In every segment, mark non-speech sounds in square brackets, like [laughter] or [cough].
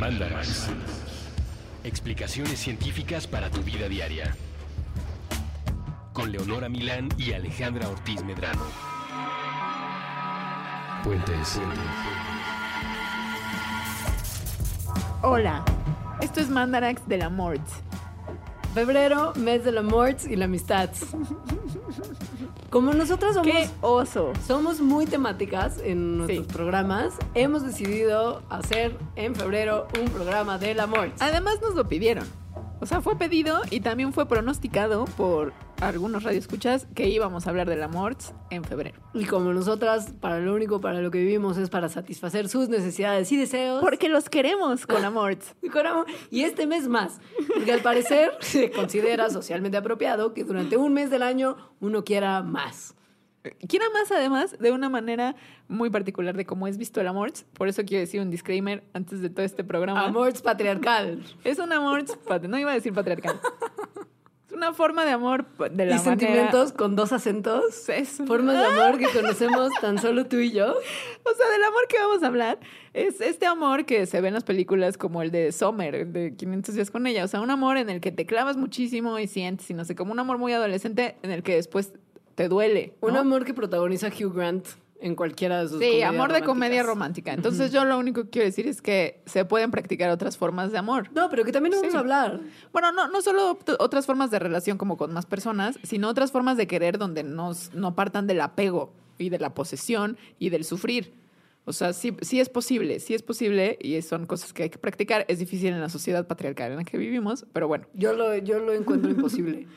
Mandarax. Explicaciones científicas para tu vida diaria. Con Leonora Milán y Alejandra Ortiz Medrano. Puentes. Hola, esto es Mandarax de la Morts. Febrero, mes de la Morts y la amistad. [laughs] Como nosotros somos, ¡Qué oso! somos muy temáticas en nuestros Sí. programas, hemos decidido hacer en febrero un programa de la Morts. Además nos lo pidieron. O sea, fue pedido y también fue pronosticado por algunos radioescuchas que íbamos a hablar de la Morts en febrero. Y como nosotras, para lo único para lo que vivimos es para satisfacer sus necesidades y deseos. Porque los queremos con [laughs] amor. Y este mes más. Porque al parecer [laughs] se considera socialmente apropiado que durante un mes del año uno quiera más. Quiera más además de una manera muy particular de cómo es visto el Amorts. Por eso quiero decir un disclaimer antes de todo este programa. Amor patriarcal. Es un pat- no iba a decir patriarcal. [laughs] Es una forma de amor de Y la sentimientos con dos acentos. Es un- Formas de [laughs] amor que conocemos tan solo tú y yo. O sea, del amor que vamos a hablar es este amor que se ve en las películas como el de Summer, el de 500 días con ella. O sea, un amor en el que te clavas muchísimo y sientes, y no sé, como un amor muy adolescente en el que después te duele. ¿no? Un amor que protagoniza Hugh Grant en cualquiera de sus Sí, amor de comedia romántica. Entonces yo lo único que quiero decir es que se pueden practicar otras formas de amor. No, pero que también vamos Sí. a hablar. Bueno, no, no solo otras formas de relación como con más personas, sino otras formas de querer donde nos, no partan del apego y de la posesión y del sufrir. O sea, sí, sí es posible, sí es posible y son cosas que hay que practicar. Es difícil en la sociedad patriarcal en la que vivimos, pero bueno. Yo lo, yo lo encuentro imposible. [laughs]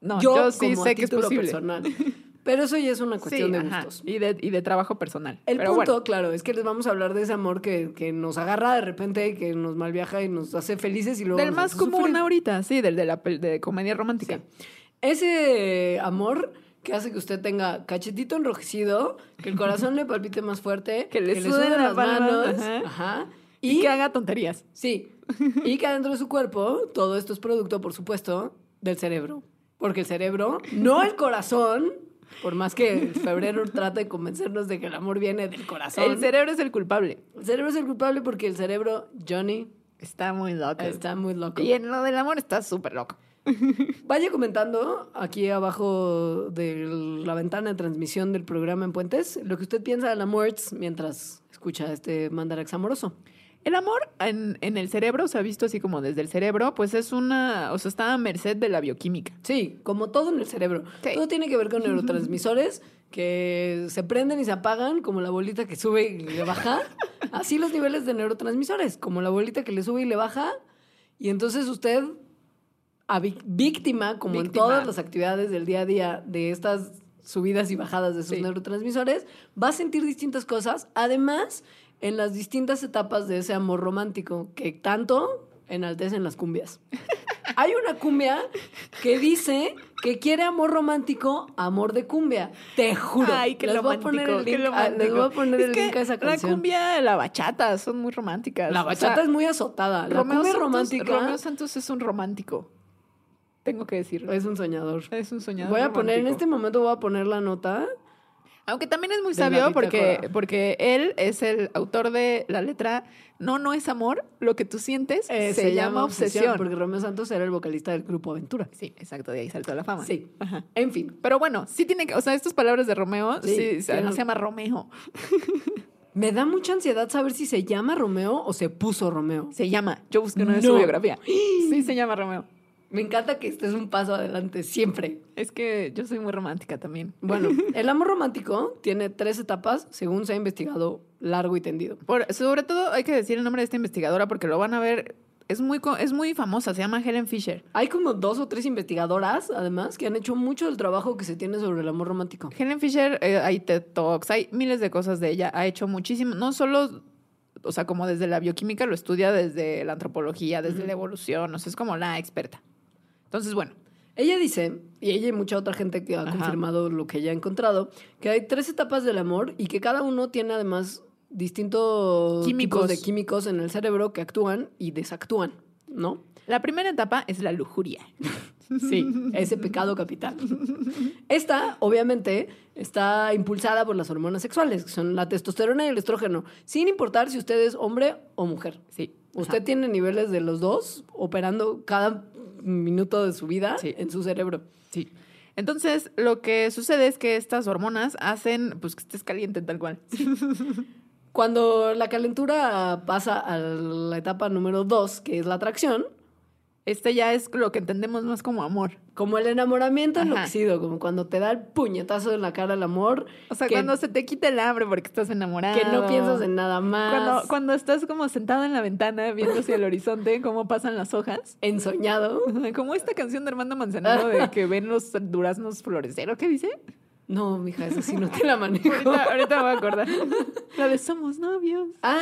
No, yo, sí como a sé que es posible. personal. [laughs] Pero eso ya es una cuestión Sí, de gustos. Y de, y de trabajo personal. El pero punto, bueno. claro, es que les vamos a hablar de ese amor que, que nos agarra de repente, que nos malviaja y nos hace felices y luego Del nos más hace común sufrir. ahorita, sí, del de la de comedia romántica. Sí. Ese amor que hace que usted tenga cachetito enrojecido, que el corazón le palpite más fuerte, [laughs] Que le suden las ajá. ajá, Y, y, que haga tonterías. sí, y que adentro de su cuerpo todo esto es producto, por supuesto, del cerebro, porque el cerebro, no el corazón, por más que febrero trate de convencernos de que el amor viene del corazón. El cerebro es el culpable. El cerebro es el culpable porque el cerebro, Johnny, Está muy loco. está muy loco. Y en lo del amor está súper loco. [laughs] Vaya comentando aquí abajo de la ventana de transmisión del programa en Puentes lo que usted piensa de la Morts mientras escucha este mandarax amoroso. El amor en, en el cerebro, se ha visto así como desde el cerebro, pues es una, o sea, está a merced de la bioquímica. Sí, como todo en el cerebro. Sí. Todo tiene que ver con [laughs] neurotransmisores que se prenden y se apagan, como la bolita que sube y le baja. Así los niveles de neurotransmisores, como la bolita que le sube y le baja. Y entonces usted, a víctima, como en todas las actividades del día a día de estas subidas y bajadas de sus Sí. neurotransmisores, va a sentir distintas cosas. Además, en las distintas etapas de ese amor romántico que tanto enaltecen las cumbias. Hay una cumbia que dice que quiere amor romántico, amor de cumbia. Te juro. Ay, qué les voy a poner el link, les voy a poner el que link a esa canción. La cumbia, la bachata, son muy románticas. La O bachata sea, es muy azotada. La Romeo cumbia Santos- romántica Romeo Santos es un romántico. Tengo que decirlo. es un soñador. Es un soñador. Voy a poner, en este momento voy a poner la nota. Aunque también es muy sabio porque, porque él es el autor de la letra No, no es amor, lo que tú sientes Eh, se, llama obsesión. Porque Romeo Santos era el vocalista del grupo Aventura. Sí, exacto, de ahí saltó la fama. Sí. Ajá. En fin. Pero bueno, sí tiene que, o sea, estas palabras de Romeo, Sí, sí, se- tiene- no se llama Romeo, [laughs] Me da mucha ansiedad saber si se llama Romeo o se puso Romeo. se llama. Yo busqué una de No. su biografía. [gasps] Sí, se llama Romeo. Me encanta que estés un paso adelante siempre. Es que yo soy muy romántica también. Bueno, [laughs] el amor romántico tiene tres etapas según se ha investigado largo y tendido. Por- sobre todo hay que decir el nombre de esta investigadora porque lo van a ver. Es muy, es muy famosa, se llama Helen Fisher. Hay como dos o tres investigadoras, además, que han hecho mucho del trabajo que se tiene sobre el amor romántico. Helen Fisher, eh, hay TED Talks, hay miles de cosas de ella. Ha hecho muchísimo, no solo, o sea, como desde la bioquímica, lo estudia desde la antropología, desde la evolución, o sea, es como la experta. Entonces, bueno, Ella dice, y ella y mucha otra gente que ha Ajá. confirmado lo que ella ha encontrado, que hay tres etapas del amor y que cada uno tiene además distintos Químicos. tipos de químicos en el cerebro que actúan y desactúan, ¿no? la primera etapa es la lujuria. Sí, ese pecado capital. Esta, obviamente, está impulsada por las hormonas sexuales, que son la testosterona y el estrógeno, sin importar si usted es hombre o mujer. Sí. Usted tiene niveles de los dos operando cada minuto de su vida Sí. en su cerebro. Sí. Entonces, lo que sucede es que estas hormonas hacen pues que estés caliente tal cual. Cuando la calentura pasa a la etapa número dos, que es la atracción, Este ya es lo que entendemos más como amor. Como el enamoramiento Ajá. enloquecido, como cuando te da el puñetazo en la cara el amor, O sea, que, cuando se te quita el hambre porque estás enamorado. que no piensas en nada más, Cuando, cuando estás como sentado en la ventana viendo hacia el horizonte cómo pasan las hojas. ensoñado. [laughs] Como esta canción de Armando Manzanero de [laughs] que ven los duraznos florecer. ¿o ¿Qué dice? No, mija, eso sí no te la manejo. Ahorita, ahorita me voy a acordar. La de Somos novios. Ah,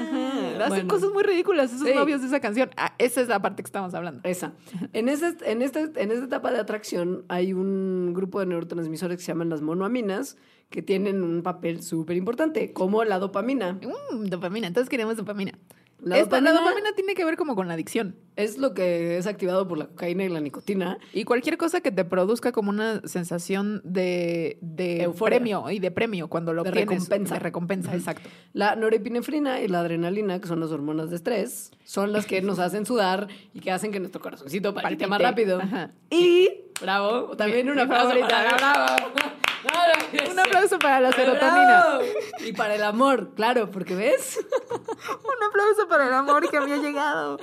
Ajá. Hacen bueno. cosas muy ridículas esos Sí. novios de esa canción. Ah, esa es la parte que estamos hablando. Esa. En, ese, en, este, en esta etapa de atracción hay un grupo de neurotransmisores que se llaman las monoaminas que tienen un papel súper importante, como la dopamina. Mm, dopamina. Entonces queremos dopamina. La Esta- la dopamina- tiene que ver como con la adicción. Es lo que es activado por la cocaína y la nicotina. Y cualquier cosa que te produzca como una sensación de, de Euforia. premio y de premio cuando lo De obtienes. recompensa. De recompensa, exacto. La norepinefrina y la adrenalina, que son las hormonas de estrés, son las que nos hacen sudar y que hacen que nuestro corazoncito palpite más rápido. Ajá. Y, bravo, también Mi- un mi aplauso favorita. para [laughs] Un aplauso para la serotonina. Bravo. Y para el amor, claro, porque ves. [laughs] Un aplauso para el amor que me ha llegado.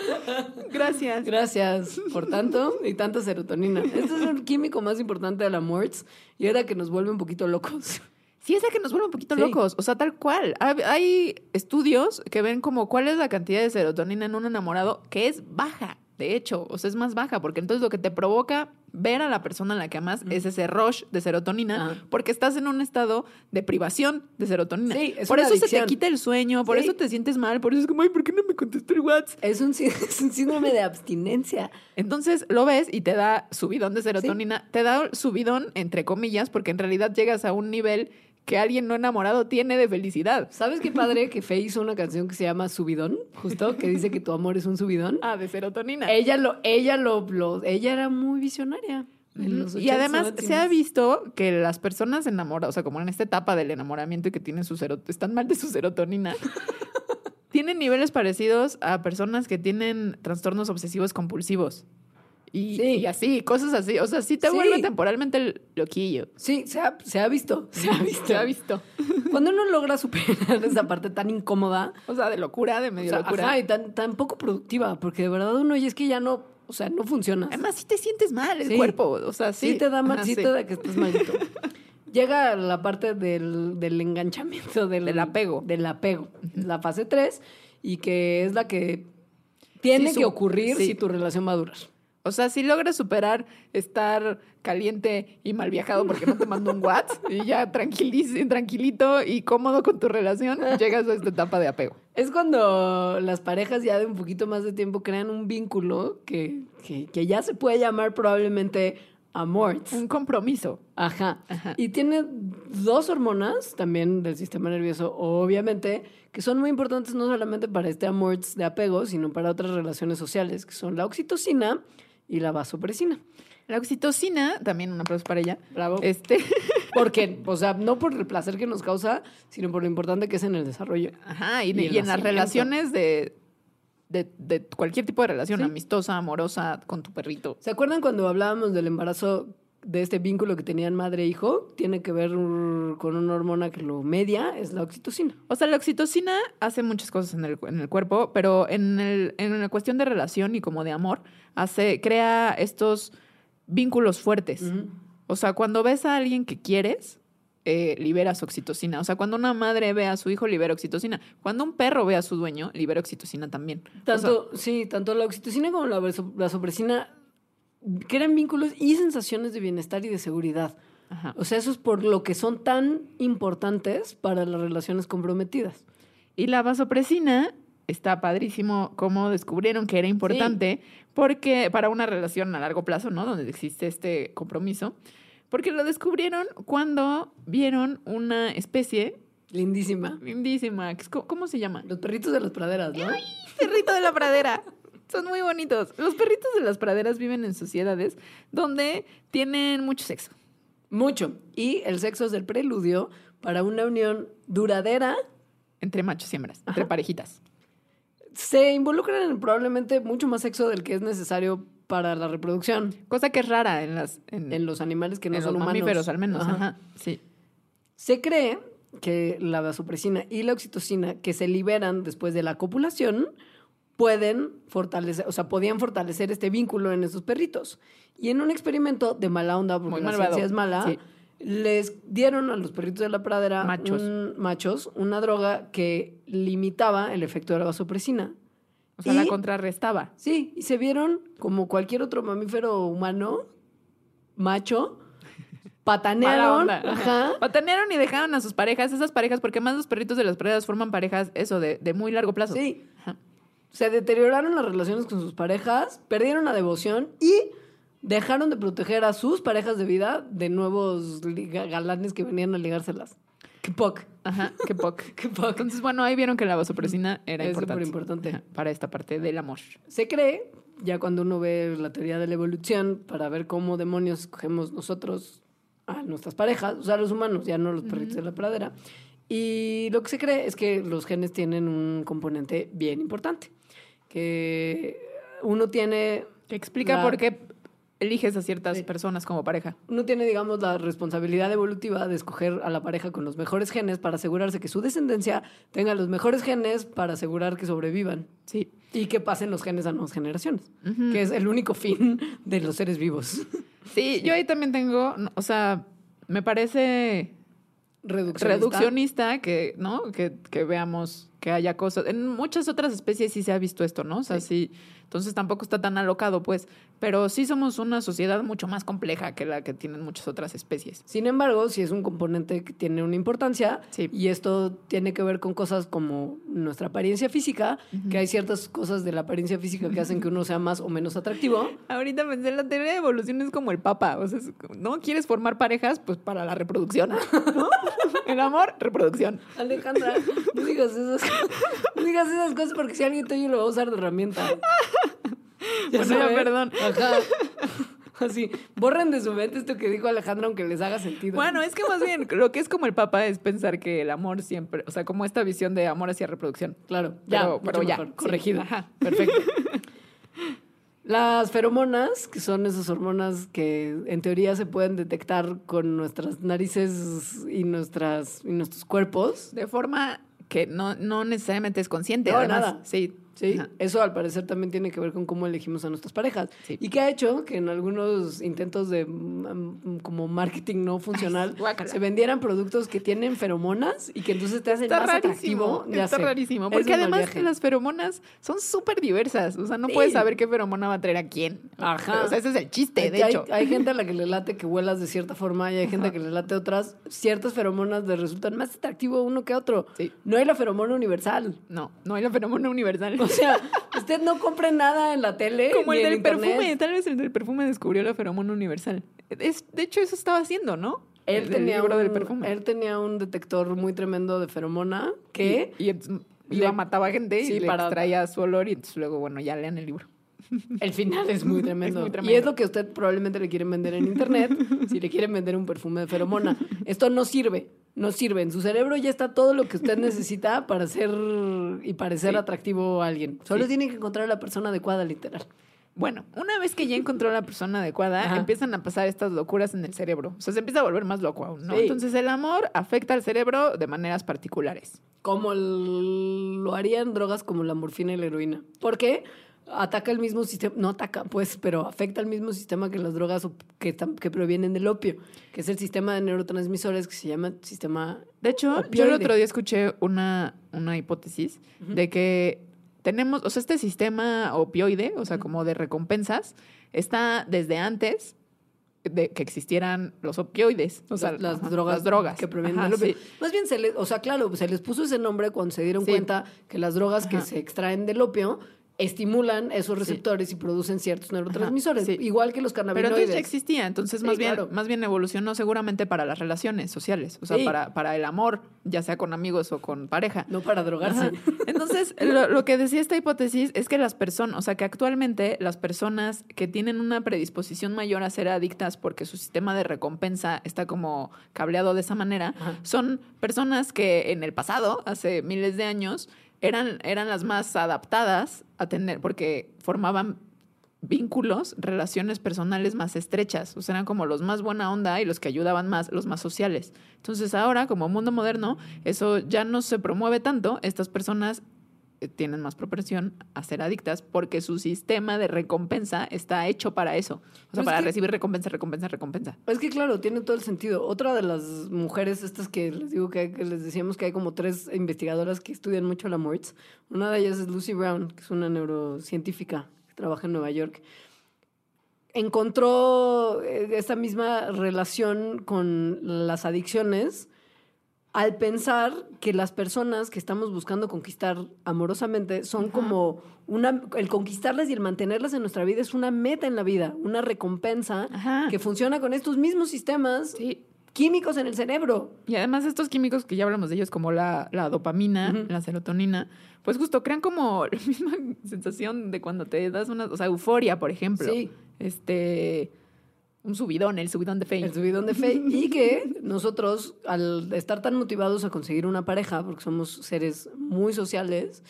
Gracias. Gracias por tanto y tanta serotonina. Este es el químico más importante del amor y era que nos vuelve un poquito locos. Sí, es la que nos vuelve un poquito Sí. locos. O sea, tal cual. Hay estudios que ven como cuál es la cantidad de serotonina en un enamorado que es baja. De hecho, o sea, es más baja, porque entonces lo que te provoca ver a la persona a la que amas es ese rush de serotonina, Ajá. porque estás en un estado de privación de serotonina. Sí, es por una eso se te quita el sueño, por Sí. eso te sientes mal, por eso es como, ay, ¿por qué no me contestó el WhatsApp? Es un, sí- [laughs] es un síndrome de abstinencia. Entonces lo ves y te da subidón de serotonina, te da subidón entre comillas, porque en realidad llegas a un nivel que alguien no enamorado tiene de felicidad. ¿Sabes qué padre que Fe hizo una canción que se llama Subidón? Justo, que dice que tu amor es un subidón. Ah, de serotonina. Ella lo, ella lo, lo- ella era muy visionaria. en los Y 80s, además 90s. se ha visto que las personas enamoradas, o sea, como en esta etapa del enamoramiento y que tienen su sero- están mal de su serotonina, [laughs] tienen niveles parecidos a personas que tienen trastornos obsesivos compulsivos. Y, Sí. y así, cosas así. O sea, sí te Sí. vuelve temporalmente loquillo. Sí, se ha, se ha visto. [laughs] Se ha visto. Se ha visto. Cuando uno logra superar [laughs] esa parte tan incómoda, O sea, de locura, de o medio sea, locura. ajá, y tan, tan poco productiva, porque de verdad uno y es que ya no, o sea, no funciona. Además, sí te sientes mal el Sí. cuerpo. O sea, sí. sí, te da mal, Ajá, sí te da que estás malito. [laughs] Llega la parte del, del enganchamiento, del, Del apego. Del apego, la fase 3, y que es la que tiene su- que ocurrir si tu relación va a durar. O sea, si logras superar estar caliente y mal viajado porque no te mando un WhatsApp y ya tranquilito y cómodo con tu relación, [laughs] llegas a esta etapa de apego. Es cuando las parejas ya de un poquito más de tiempo crean un vínculo que, que, que ya se puede llamar probablemente amor. Un compromiso. Ajá. Ajá. Y tiene dos hormonas también del sistema nervioso, obviamente, que son muy importantes no solamente para este amor de apego, sino para otras relaciones sociales, que son la oxitocina y la vasopresina. La oxitocina, también un aplauso para ella. Bravo. Este, [laughs] Porque, o sea, no por el placer que nos causa, sino por lo importante que es en el desarrollo. ajá, y, Y y en las relaciones de, de, de cualquier tipo de relación, Sí. amistosa, amorosa, con tu perrito. ¿Se acuerdan cuando hablábamos del embarazo de este vínculo que tenían madre e hijo? Tiene que ver con una hormona que lo media, es la oxitocina. O sea, la oxitocina hace muchas cosas en el, en el cuerpo, pero en, el, en la cuestión de relación y como de amor, hace, crea estos vínculos fuertes. O sea, cuando ves a alguien que quieres, eh, liberas oxitocina. O sea, cuando una madre ve a su hijo, libera oxitocina. Cuando un perro ve a su dueño, libera oxitocina también. O sea, Tanto, sí, tanto la oxitocina como la vaso- vasopresina crean vínculos y sensaciones de bienestar y de seguridad. ajá. O sea, eso es por lo que son tan importantes para las relaciones comprometidas. Y la vasopresina está padrísimo cómo descubrieron que era importante porque para una relación a largo plazo, ¿no? Donde existe este compromiso. Porque lo descubrieron cuando vieron una especie Lindísima. lindísima. ¿Cómo se llama? Los perritos de las praderas, ¿no? Perrito de la pradera. Son muy bonitos. Los perritos de las praderas viven en sociedades donde tienen mucho sexo. Mucho. Y el sexo es el preludio para una unión duradera. Entre machos y hembras, entre parejitas. Se involucran en probablemente mucho más sexo del que es necesario para la reproducción Cosa que es rara en las en, en los animales que no en son los humanos. mamíferos al menos. Ajá. Ajá. Sí. Se cree que la vasopresina y la oxitocina que se liberan después de la copulación pueden fortalecer, o sea, podían fortalecer este vínculo en esos perritos. Y en un experimento de mala onda, porque Muy la malvado. ciencia es mala, Sí. Les dieron a los perritos de la pradera Machos. un- machos una droga que limitaba el efecto de la vasopresina. O sea, Y- la contrarrestaba. Sí, y se vieron como cualquier otro mamífero humano, macho, [laughs] patanearon, ajá, [laughs] Patanearon y dejaron a sus parejas, esas parejas, porque más los perritos de las praderas forman parejas, eso, de, de muy largo plazo. Sí. Ajá. Se deterioraron las relaciones con sus parejas, perdieron la devoción y dejaron de proteger a sus parejas de vida de nuevos galanes que venían a ligárselas. Qué poc. Ajá, qué poco. [laughs] Qué poc. Entonces, bueno, ahí vieron que la vasopresina era Es importante. superimportante. Ajá, Para esta parte del amor. Se cree, ya cuando uno ve la teoría de la evolución, para ver cómo demonios escogemos nosotros a nuestras parejas, o sea, los humanos, ya no los perritos de la pradera. Y lo que se cree es que los genes tienen un componente bien importante, que uno tiene Que explica La- por qué eliges a ciertas Sí. personas como pareja. uno tiene, digamos, la responsabilidad evolutiva de escoger a la pareja con los mejores genes para asegurarse que su descendencia tenga los mejores genes para asegurar que sobrevivan Sí. y que pasen los genes a nuevas generaciones, que es el único fin [laughs] de los seres vivos. Sí, yo ahí también tengo, o sea, me parece Reduccionista. reduccionista que, ¿no? Que, que veamos que haya cosas. En muchas otras especies sí se ha visto esto, ¿no? O sea, sí. Entonces tampoco está tan alocado, pues. Pero sí somos una sociedad mucho más compleja que la que tienen muchas otras especies. Sin embargo, sí es un componente que tiene una importancia Sí. y esto tiene que ver con cosas como nuestra apariencia física, que hay ciertas cosas de la apariencia física que hacen que uno sea más o menos atractivo. [laughs] Ahorita pensé, la teoría de evolución es como el papa. O sea, ¿no? ¿Quieres formar parejas? Pues para la reproducción, ¿no? [laughs] el amor, reproducción. Alejandra, no digas esas, [laughs] no digas esas cosas porque si alguien te oye lo va a usar de herramienta. [laughs] Ya perdón. Ajá. [laughs] Así, borren de su mente esto que dijo Alejandra aunque les haga sentido. Bueno, es que más bien lo que es como el papa es pensar que el amor siempre, o sea, como esta visión de amor hacia reproducción. claro, ya, Pero, mucho pero ya, mejor, sí. corregido. Ajá. Perfecto. [laughs] Las feromonas, que son esas hormonas que en teoría se pueden detectar con nuestras narices y, nuestras, y nuestros cuerpos, De forma que no, no necesariamente es consciente. No, además. nada. Sí. ¿Sí? Ajá. Eso al parecer también tiene que ver con cómo elegimos a nuestras parejas. Sí. Y que ha hecho que en algunos intentos de mm, como marketing no funcional [laughs] se vendieran productos que tienen feromonas y que entonces te hacen Está más rarísimo. atractivo. Ya Está sé. rarísimo. Porque además las feromonas son súper diversas. O sea, no Sí. puedes saber qué feromona va a traer a quién. Ajá. O sea, ese es el chiste, de hay, hecho. hay gente a la que le late que huelas de cierta forma y hay gente que le late otras. Ciertas feromonas le resultan más atractivo uno que otro. Sí. No hay la feromona universal. No, no hay la feromona universal. O sea, usted no compre nada en la tele. Como el del internet. perfume. Tal vez el del perfume descubrió la feromona universal. Es, de hecho, eso estaba haciendo, ¿no? Él El tenía, libro un, del perfume. él tenía un detector muy tremendo de feromona que Y, y iba, Le- mataba gente Sí, y le para- extraía su olor y entonces luego, bueno, ya lean el libro. El final es muy [laughs] tremendo. muy Y tremendo. es lo que usted probablemente le quieren vender en internet [laughs] si le quieren vender un perfume de feromona. Esto no sirve. No sirve. En su cerebro ya está todo lo que usted necesita para ser y parecer Sí. atractivo a alguien. Solo Sí. tiene que encontrar a la persona adecuada, literal. Bueno, una vez que ya encontró a la persona adecuada, Ajá. empiezan a pasar estas locuras en el cerebro. O sea, se empieza a volver más loco aún, ¿no? Sí. Entonces, el amor afecta al cerebro de maneras particulares. Como el- lo harían drogas como la morfina y la heroína. ¿Por qué? Ataca el mismo sistema, no ataca, pues, pero afecta al mismo sistema que las drogas que, están- que provienen del opio, que es el sistema de neurotransmisores que se llama sistema De hecho, yo el otro día escuché una, una hipótesis de que tenemos, o sea, este sistema opioide, o sea, como de recompensas, está desde antes de que existieran los opioides, o sea, las, las ajá, drogas, las drogas que provienen Ajá, del opio. sí. Más bien, se les, o sea, claro, se les puso ese nombre cuando se dieron Sí. cuenta que las drogas que se extraen del opio estimulan esos Sí. receptores y producen ciertos neurotransmisores, sí. igual que los Pero cannabinoides. entonces ya existía, entonces Sí, más bien, claro. más bien evolucionó seguramente para las relaciones sociales, o sea, para, para el amor, ya sea con amigos o con pareja. no para drogarse. Ajá. Entonces, lo, lo que decía esta hipótesis es que las personas, o sea, que actualmente las personas que tienen una predisposición mayor a ser adictas porque su sistema de recompensa está como cableado de esa manera, Ajá. son personas que en el pasado, hace miles de años, eran, eran las más adaptadas a tener, porque formaban vínculos, relaciones personales más estrechas. O sea, eran como los más buena onda y los que ayudaban más, los más sociales. Entonces ahora, como mundo moderno, eso ya no se promueve tanto. Estas personas tienen más propensión a ser adictas porque su sistema de recompensa está hecho para eso. O sea, Pero es para que- recibir recompensa, recompensa, recompensa. Es que claro, tiene todo el sentido. Otra de las mujeres estas que les digo que, que les decíamos que hay como tres investigadoras que estudian mucho la MORTS. Una de ellas es Lucy Brown, que es una neurocientífica que trabaja en Nueva York. Encontró eh, esta misma relación con las adicciones al pensar que las personas que estamos buscando conquistar amorosamente son como una el conquistarlas y el mantenerlas en nuestra vida es una meta en la vida, una recompensa Ajá. que funciona con estos mismos sistemas Sí. químicos en el cerebro. Y además estos químicos que ya hablamos de ellos, como la, la dopamina, la serotonina, pues justo crean como [laughs] la misma sensación de cuando te das una, o sea, euforia, por ejemplo. Sí. Este, un subidón, el subidón de fe. El subidón de fe y que nosotros al estar tan motivados a conseguir una pareja, porque somos seres muy sociales,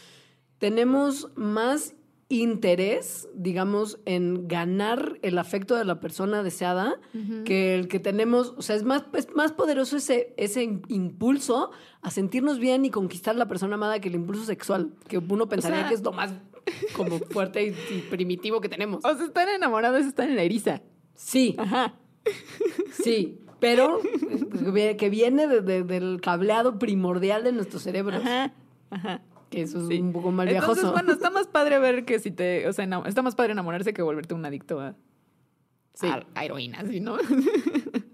tenemos más interés, digamos, en ganar el afecto de la persona deseada que el que tenemos, o sea, es más, es más poderoso ese, ese im- impulso a sentirnos bien y conquistar a la persona amada que el impulso sexual, que uno pensaría sea- que es lo más como fuerte y, y primitivo que tenemos. O sea, estar enamorados es estar en la eriza. Sí, Ajá. Sí, pero eh, que viene de- de- del cableado primordial de nuestros cerebros. Ajá. Ajá. Que eso es Sí. un poco mal Entonces, viajoso. bueno, está más padre ver que si te, o sea, está más padre enamorarse que volverte un adicto a, Sí. a, a heroína, ¿sí, no?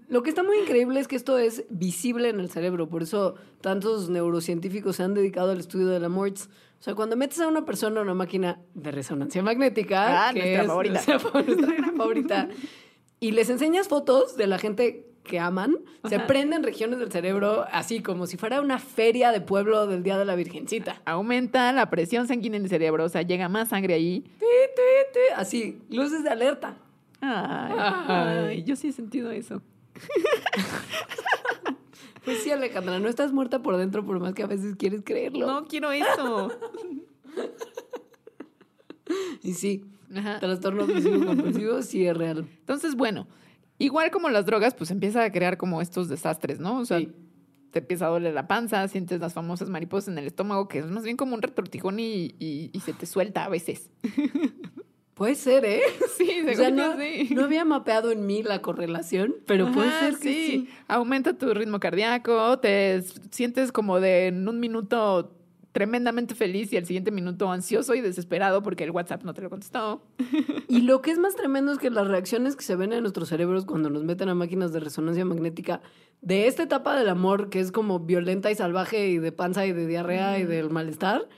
Lo que está muy increíble es que esto es visible en el cerebro, por eso tantos neurocientíficos se han dedicado al estudio de la MORTS. O sea, cuando metes a una persona a una máquina de resonancia magnética, Ah, que nuestra es favorita. nuestra, nuestra favorita, y les enseñas fotos de la gente que aman, se prenden regiones del cerebro así como si fuera una feria de pueblo del Día de la Virgencita. Aumenta la presión sanguínea en el cerebro, o sea, llega más sangre ahí. Ti, ti, ti, Así, luces de alerta. Ay, Ay. ay, yo sí he sentido eso. [laughs] Pues sí, Alejandra, no estás muerta por dentro por más que a veces quieres creerlo. No quiero eso. [laughs] Y sí, Ajá. trastorno obsesivo compulsivo sí es real. Entonces, bueno, igual como las drogas, pues empieza a crear como estos desastres, ¿no? O sea, Sí. te empieza a doler la panza, sientes las famosas mariposas en el estómago, que es más bien como un retortijón y, y- y se te suelta a veces. [laughs] Puede ser, ¿eh? [laughs] Sí, O sea, no, sí. no había mapeado en mí la correlación, pero puede ser que sí. Aumenta tu ritmo cardíaco, te sientes como de en un minuto tremendamente feliz y al siguiente minuto ansioso y desesperado porque el WhatsApp no te lo contestó. [laughs] Y lo que es más tremendo es que las reacciones que se ven en nuestros cerebros cuando nos meten a máquinas de resonancia magnética de esta etapa del amor, que es como violenta y salvaje y de panza y de diarrea y del malestar,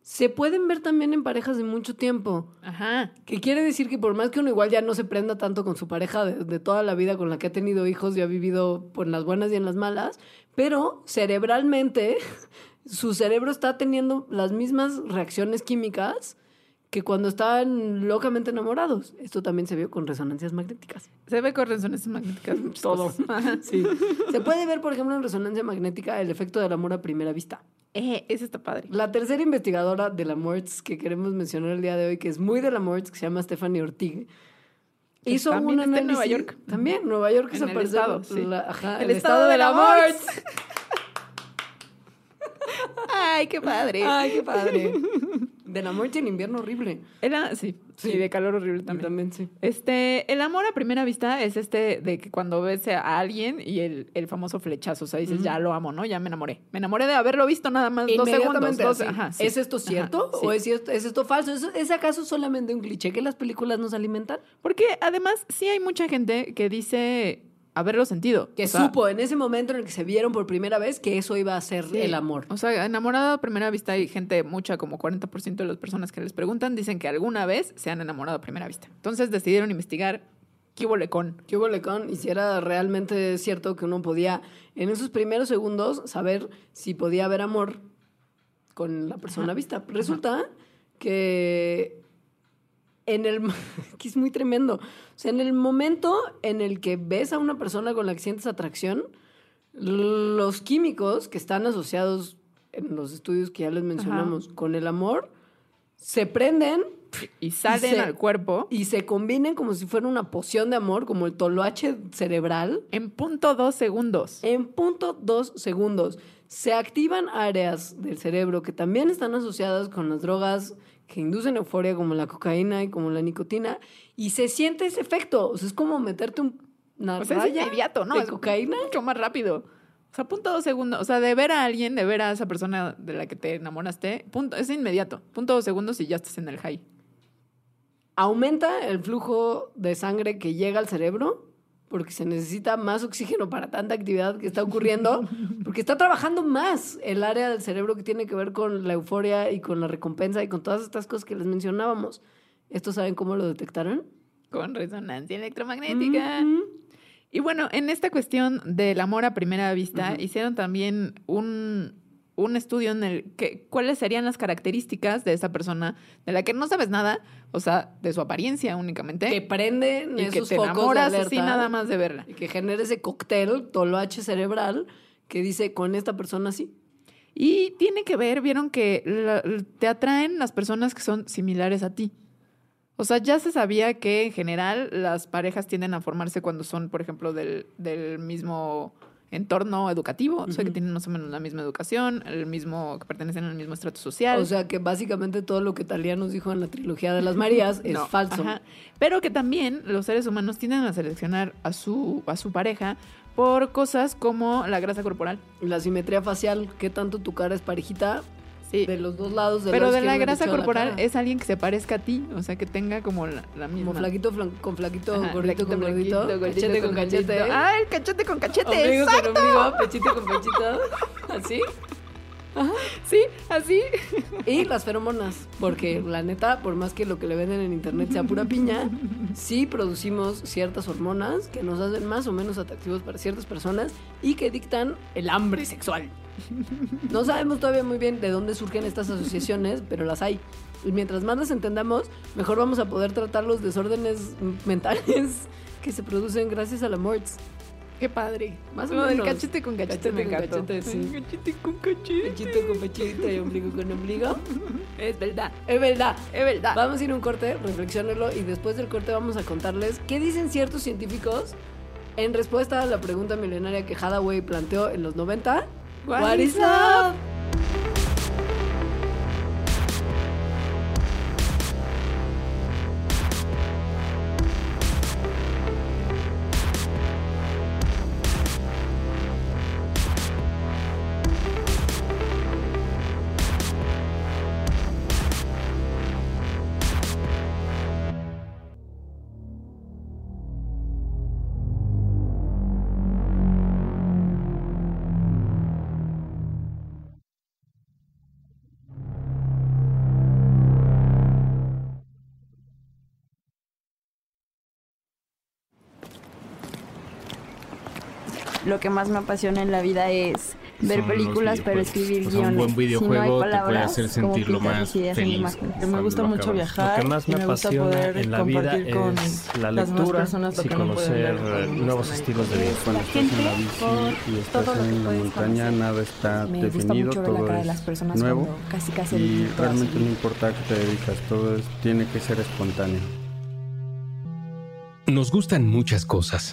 se pueden ver también en parejas de mucho tiempo. Ajá. Que quiere decir que por más que uno igual ya no se prenda tanto con su pareja de, de toda la vida con la que ha tenido hijos y ha vivido pues, en las buenas y en las malas, pero cerebralmente su cerebro está teniendo las mismas reacciones químicas que cuando estaban locamente enamorados. Esto también se vio con resonancias magnéticas. Se ve con resonancias magnéticas [laughs] Todo. [laughs] Sí. Se puede ver, por ejemplo, en resonancia magnética el efecto del amor a primera vista. Eh, ese está padre. La tercera investigadora de la MORTS que queremos mencionar el día de hoy, que es muy de la MORTS, que se llama Stephanie Ortig, Que hizo también un está en análisis. Nueva York. También, Nueva York es el parecer estado, sí. la- ajá, El estado de la MORTS. Ay, qué padre. Ay, qué padre. [laughs] De la MORTS en invierno horrible. Era, sí, sí, Sí. de calor horrible También, también. sí. Este, el amor a primera vista es este de que cuando ves a alguien y el, el famoso flechazo, o sea, dices, ya lo amo, ¿no? Ya me enamoré. Me enamoré de haberlo visto nada más dos segundos. Dos, ajá, sí. ¿Es esto cierto Ajá, sí. o es, esto- es esto falso? ¿Es, ¿Es acaso solamente un cliché que las películas nos alimentan? Porque además sí hay mucha gente que dice haberlo sentido. Que O sea, supo en ese momento en el que se vieron por primera vez que eso iba a ser sí. el amor. O sea, enamorado a primera vista hay gente, mucha, como 40% de las personas que les preguntan, dicen que alguna vez se han enamorado a primera vista. Entonces decidieron investigar qué hubo con. ¿Qué hubo con? Y si era realmente cierto que uno podía, en esos primeros segundos, saber si podía haber amor con la persona vista. Resulta que en el... [laughs] que es muy tremendo. O sea, en el momento en el que ves a una persona con la que sientes atracción, los químicos que están asociados en los estudios que ya les mencionamos, con el amor, se prenden Y salen se- al cuerpo y se combinen como si fuera una poción de amor, como el toloache cerebral, en punto dos segundos. en punto dos segundos. Se activan áreas del cerebro que también están asociadas con las drogas que inducen euforia, como la cocaína y como la nicotina, y se siente ese efecto. O sea, es como meterte un- una O sea, es raya inmediato, ¿no? de Es cocaína. Mucho más rápido. O sea, punto dos segundos. O sea, de ver a alguien, de ver a esa persona de la que te enamoraste, punto, es inmediato. Punto dos segundos y ya estás en el high. aumenta el flujo de sangre que llega al cerebro porque se necesita más oxígeno para tanta actividad que está ocurriendo, [laughs] porque está trabajando más el área del cerebro que tiene que ver con la euforia y con la recompensa y con todas estas cosas que les mencionábamos. ¿Esto saben cómo lo detectaron? Con resonancia electromagnética. Y bueno, en esta cuestión del amor a primera vista, hicieron también un, un estudio en el que cuáles serían las características de esa persona de la que no sabes nada, o sea, de su apariencia únicamente. Que prenden y que esos te focos de enamoras alerta así nada más de verla. y que genera ese cóctel toloache cerebral que dice con esta persona sí. Y tiene que ver, vieron que la- te atraen las personas que son similares a ti. O sea, ya se sabía que en general las parejas tienden a formarse cuando son, por ejemplo, del, del mismo entorno educativo, o sea, que tienen más o menos la misma educación, el mismo, que pertenecen al mismo estrato social. O sea que básicamente todo lo que Talía nos dijo en la trilogía de las Marías [laughs] es No, falso. ajá. Pero que también los seres humanos tienden a seleccionar a su, a su pareja por cosas como la grasa corporal. La simetría facial, qué tanto tu cara es parejita Sí. de los dos lados del Pero de la grasa de la corporal es alguien que se parezca a ti, o sea, que tenga como la, la misma. como flaquito flan- con flaquito, Ajá, gordito flaquito, con gordito, gordito cachete con gordito. cachete, Ah, el cachete con cachete. ombligo exacto. con ombligo, pechito con pechito, así. Sí, así. Y las feromonas, porque la neta, por más que lo que le venden en internet sea pura piña, sí producimos ciertas hormonas que nos hacen más o menos atractivos para ciertas personas y que dictan el hambre sexual. [laughs] No sabemos todavía muy bien de dónde surgen estas asociaciones, pero las hay. Y mientras más las entendamos, mejor vamos a poder tratar los desórdenes mentales [laughs] que se producen gracias al amor. Qué padre. Más o No, el menos. cachete con cachete, Cachete me con encantó. cachete, sí. Ay, Cachete con cachete. Pechito con pechito y ombligo con ombligo. [laughs] Es verdad. Es verdad. Es verdad. Vamos a ir a un corte, reflexionenlo y después del corte vamos a contarles qué dicen ciertos científicos en respuesta a la pregunta milenaria que Hathaway planteó en los 90. What is love? Lo que más me apasiona en la vida es ver Son películas, pero escribir O sea, un guiones. buen si no hay videojuego te puede palabras, hacer ¿cómo sentirlo pintas más feliz. imágenes? Me gusta lo mucho viajar. Lo que más me me gusta apasiona en la vida es la lectura personas lo y no conocer cuando nuevos estilos de vida. Cuando estás en la gente bici y estás lo en la montaña, conocer. nada está Me gusta definido, mucho ver la todo cara de es las nuevo casi casi y realmente no importa a qué te dedicas, todo es- tiene que ser espontáneo. Nos gustan muchas cosas.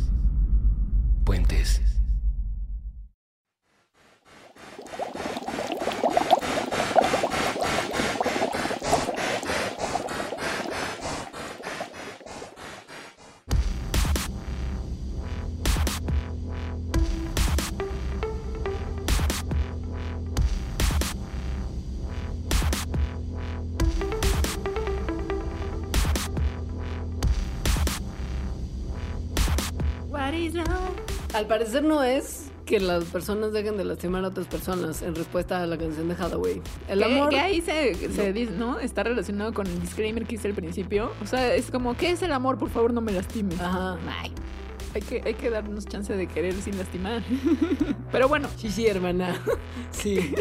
Puentes. Al parecer no es que las personas dejen de lastimar a otras personas en respuesta a la canción de Hathaway. El Que- amor... Que ahí se, se dice, ¿no? Está relacionado con el disclaimer que hice al principio. O sea, es como, ¿qué es el amor? Por favor, no me lastimes. Ajá. Ay, hay que, hay que darnos chance de querer sin lastimar. [laughs] Pero bueno, Sí, sí, hermana. [laughs] Sí.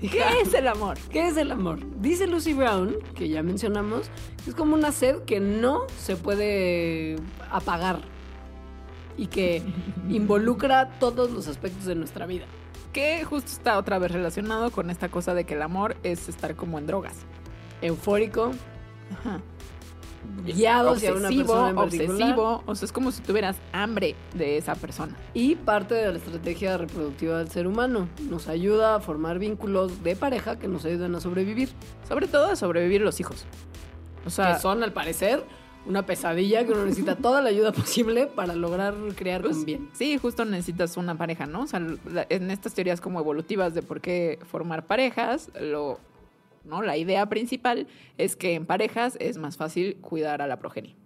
¿qué es el amor? ¿Qué es el amor? Dice Lucy Brown, que ya mencionamos, es como una sed que no se puede apagar y que involucra todos los aspectos de nuestra vida. Que justo está otra vez relacionado con esta cosa de que el amor es estar como en drogas. Eufórico, Ajá. guiado una Obsesivo, persona en particular obsesivo. O sea, es como si tuvieras hambre de esa persona. y parte de la estrategia reproductiva del ser humano. Nos ayuda a formar vínculos de pareja que nos ayudan a sobrevivir, Sobre todo a sobrevivir los hijos. O sea, que son al parecer una pesadilla que uno necesita toda la ayuda posible para lograr crear Pues, con bien. Sí, justo necesitas una pareja, ¿no? O sea, en estas teorías como evolutivas de por qué formar parejas, lo, ¿no? La idea principal es que en parejas es más fácil cuidar a la progenie.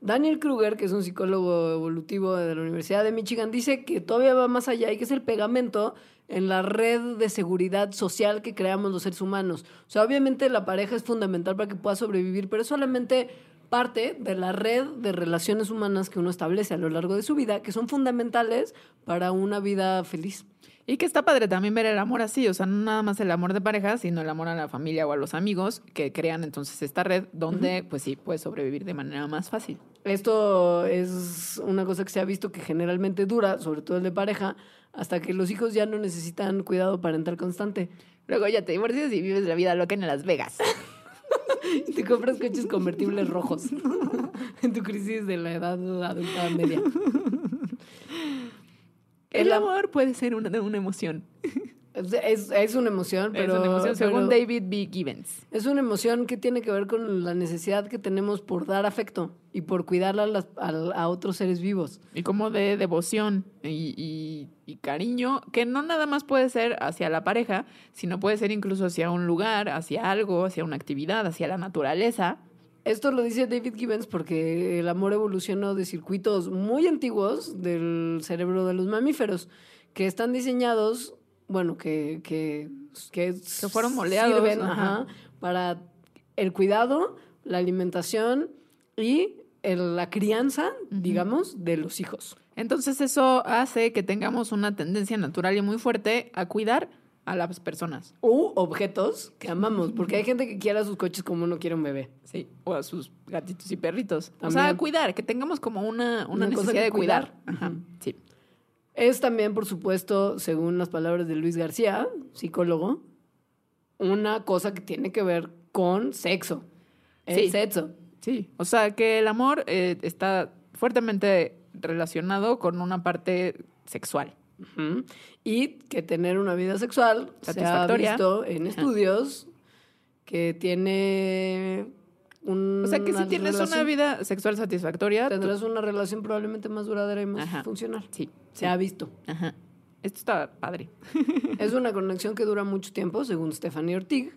Daniel Kruger, que es un psicólogo evolutivo de la Universidad de Michigan, dice que todavía va más allá y que es el pegamento en la red de seguridad social que creamos los seres humanos. O sea, obviamente la pareja es fundamental para que pueda sobrevivir, pero solamente parte de la red de relaciones humanas que uno establece a lo largo de su vida, que son fundamentales para una vida feliz. Y que está padre también ver el amor así, o sea, no nada más el amor de pareja, sino el amor a la familia o a los amigos que crean entonces esta red donde, pues sí, puedes sobrevivir de manera más fácil. Esto es una cosa que se ha visto que generalmente dura, sobre todo el de pareja, hasta que los hijos ya no necesitan cuidado parental constante. Luego ya te divorcias y vives la vida loca en Las Vegas. [laughs] [laughs] Y te compras coches convertibles rojos [laughs] en tu crisis de la edad adulta media. El, El am- amor puede ser una, una emoción. [laughs] Es, es- una emoción, pero... es una emoción, según pero David B. Givens. Es una emoción que tiene que ver con la necesidad que tenemos por dar afecto y por cuidar a, las- a- a otros seres vivos. Y como de devoción y, y- y cariño, que no nada más puede ser hacia la pareja, sino puede ser incluso hacia un lugar, hacia algo, hacia una actividad, hacia la naturaleza. Esto lo dice David Gibbons porque el amor evolucionó de circuitos muy antiguos del cerebro de los mamíferos, que están diseñados, bueno, que, que, que, Que fueron moldeados, sirven, ajá. para el cuidado, la alimentación y el- la crianza, digamos, de los hijos. Entonces eso hace que tengamos una tendencia natural y muy fuerte a cuidar a las personas. U objetos que amamos, porque hay gente que quiere a sus coches como uno quiere un bebé. Sí, o a sus gatitos y perritos. O También. sea, a cuidar, que tengamos como una, una, necesidad de cuidar. cuidar. Ajá, sí. Es también, por supuesto, según las palabras de Luis García, psicólogo, una cosa que tiene que ver con sexo. El Sí. sexo. Sí, o sea que el amor eh, está fuertemente relacionado con una parte sexual. Y que tener una vida sexual se ha visto en estudios que tiene un O sea que si tienes una vida sexual satisfactoria, tú- tendrás una relación probablemente más duradera y más Ajá. funcional. sí, Se sí. ha visto. Ajá. Esto está padre. [laughs] Es una conexión que dura mucho tiempo, según Stephanie Ortig.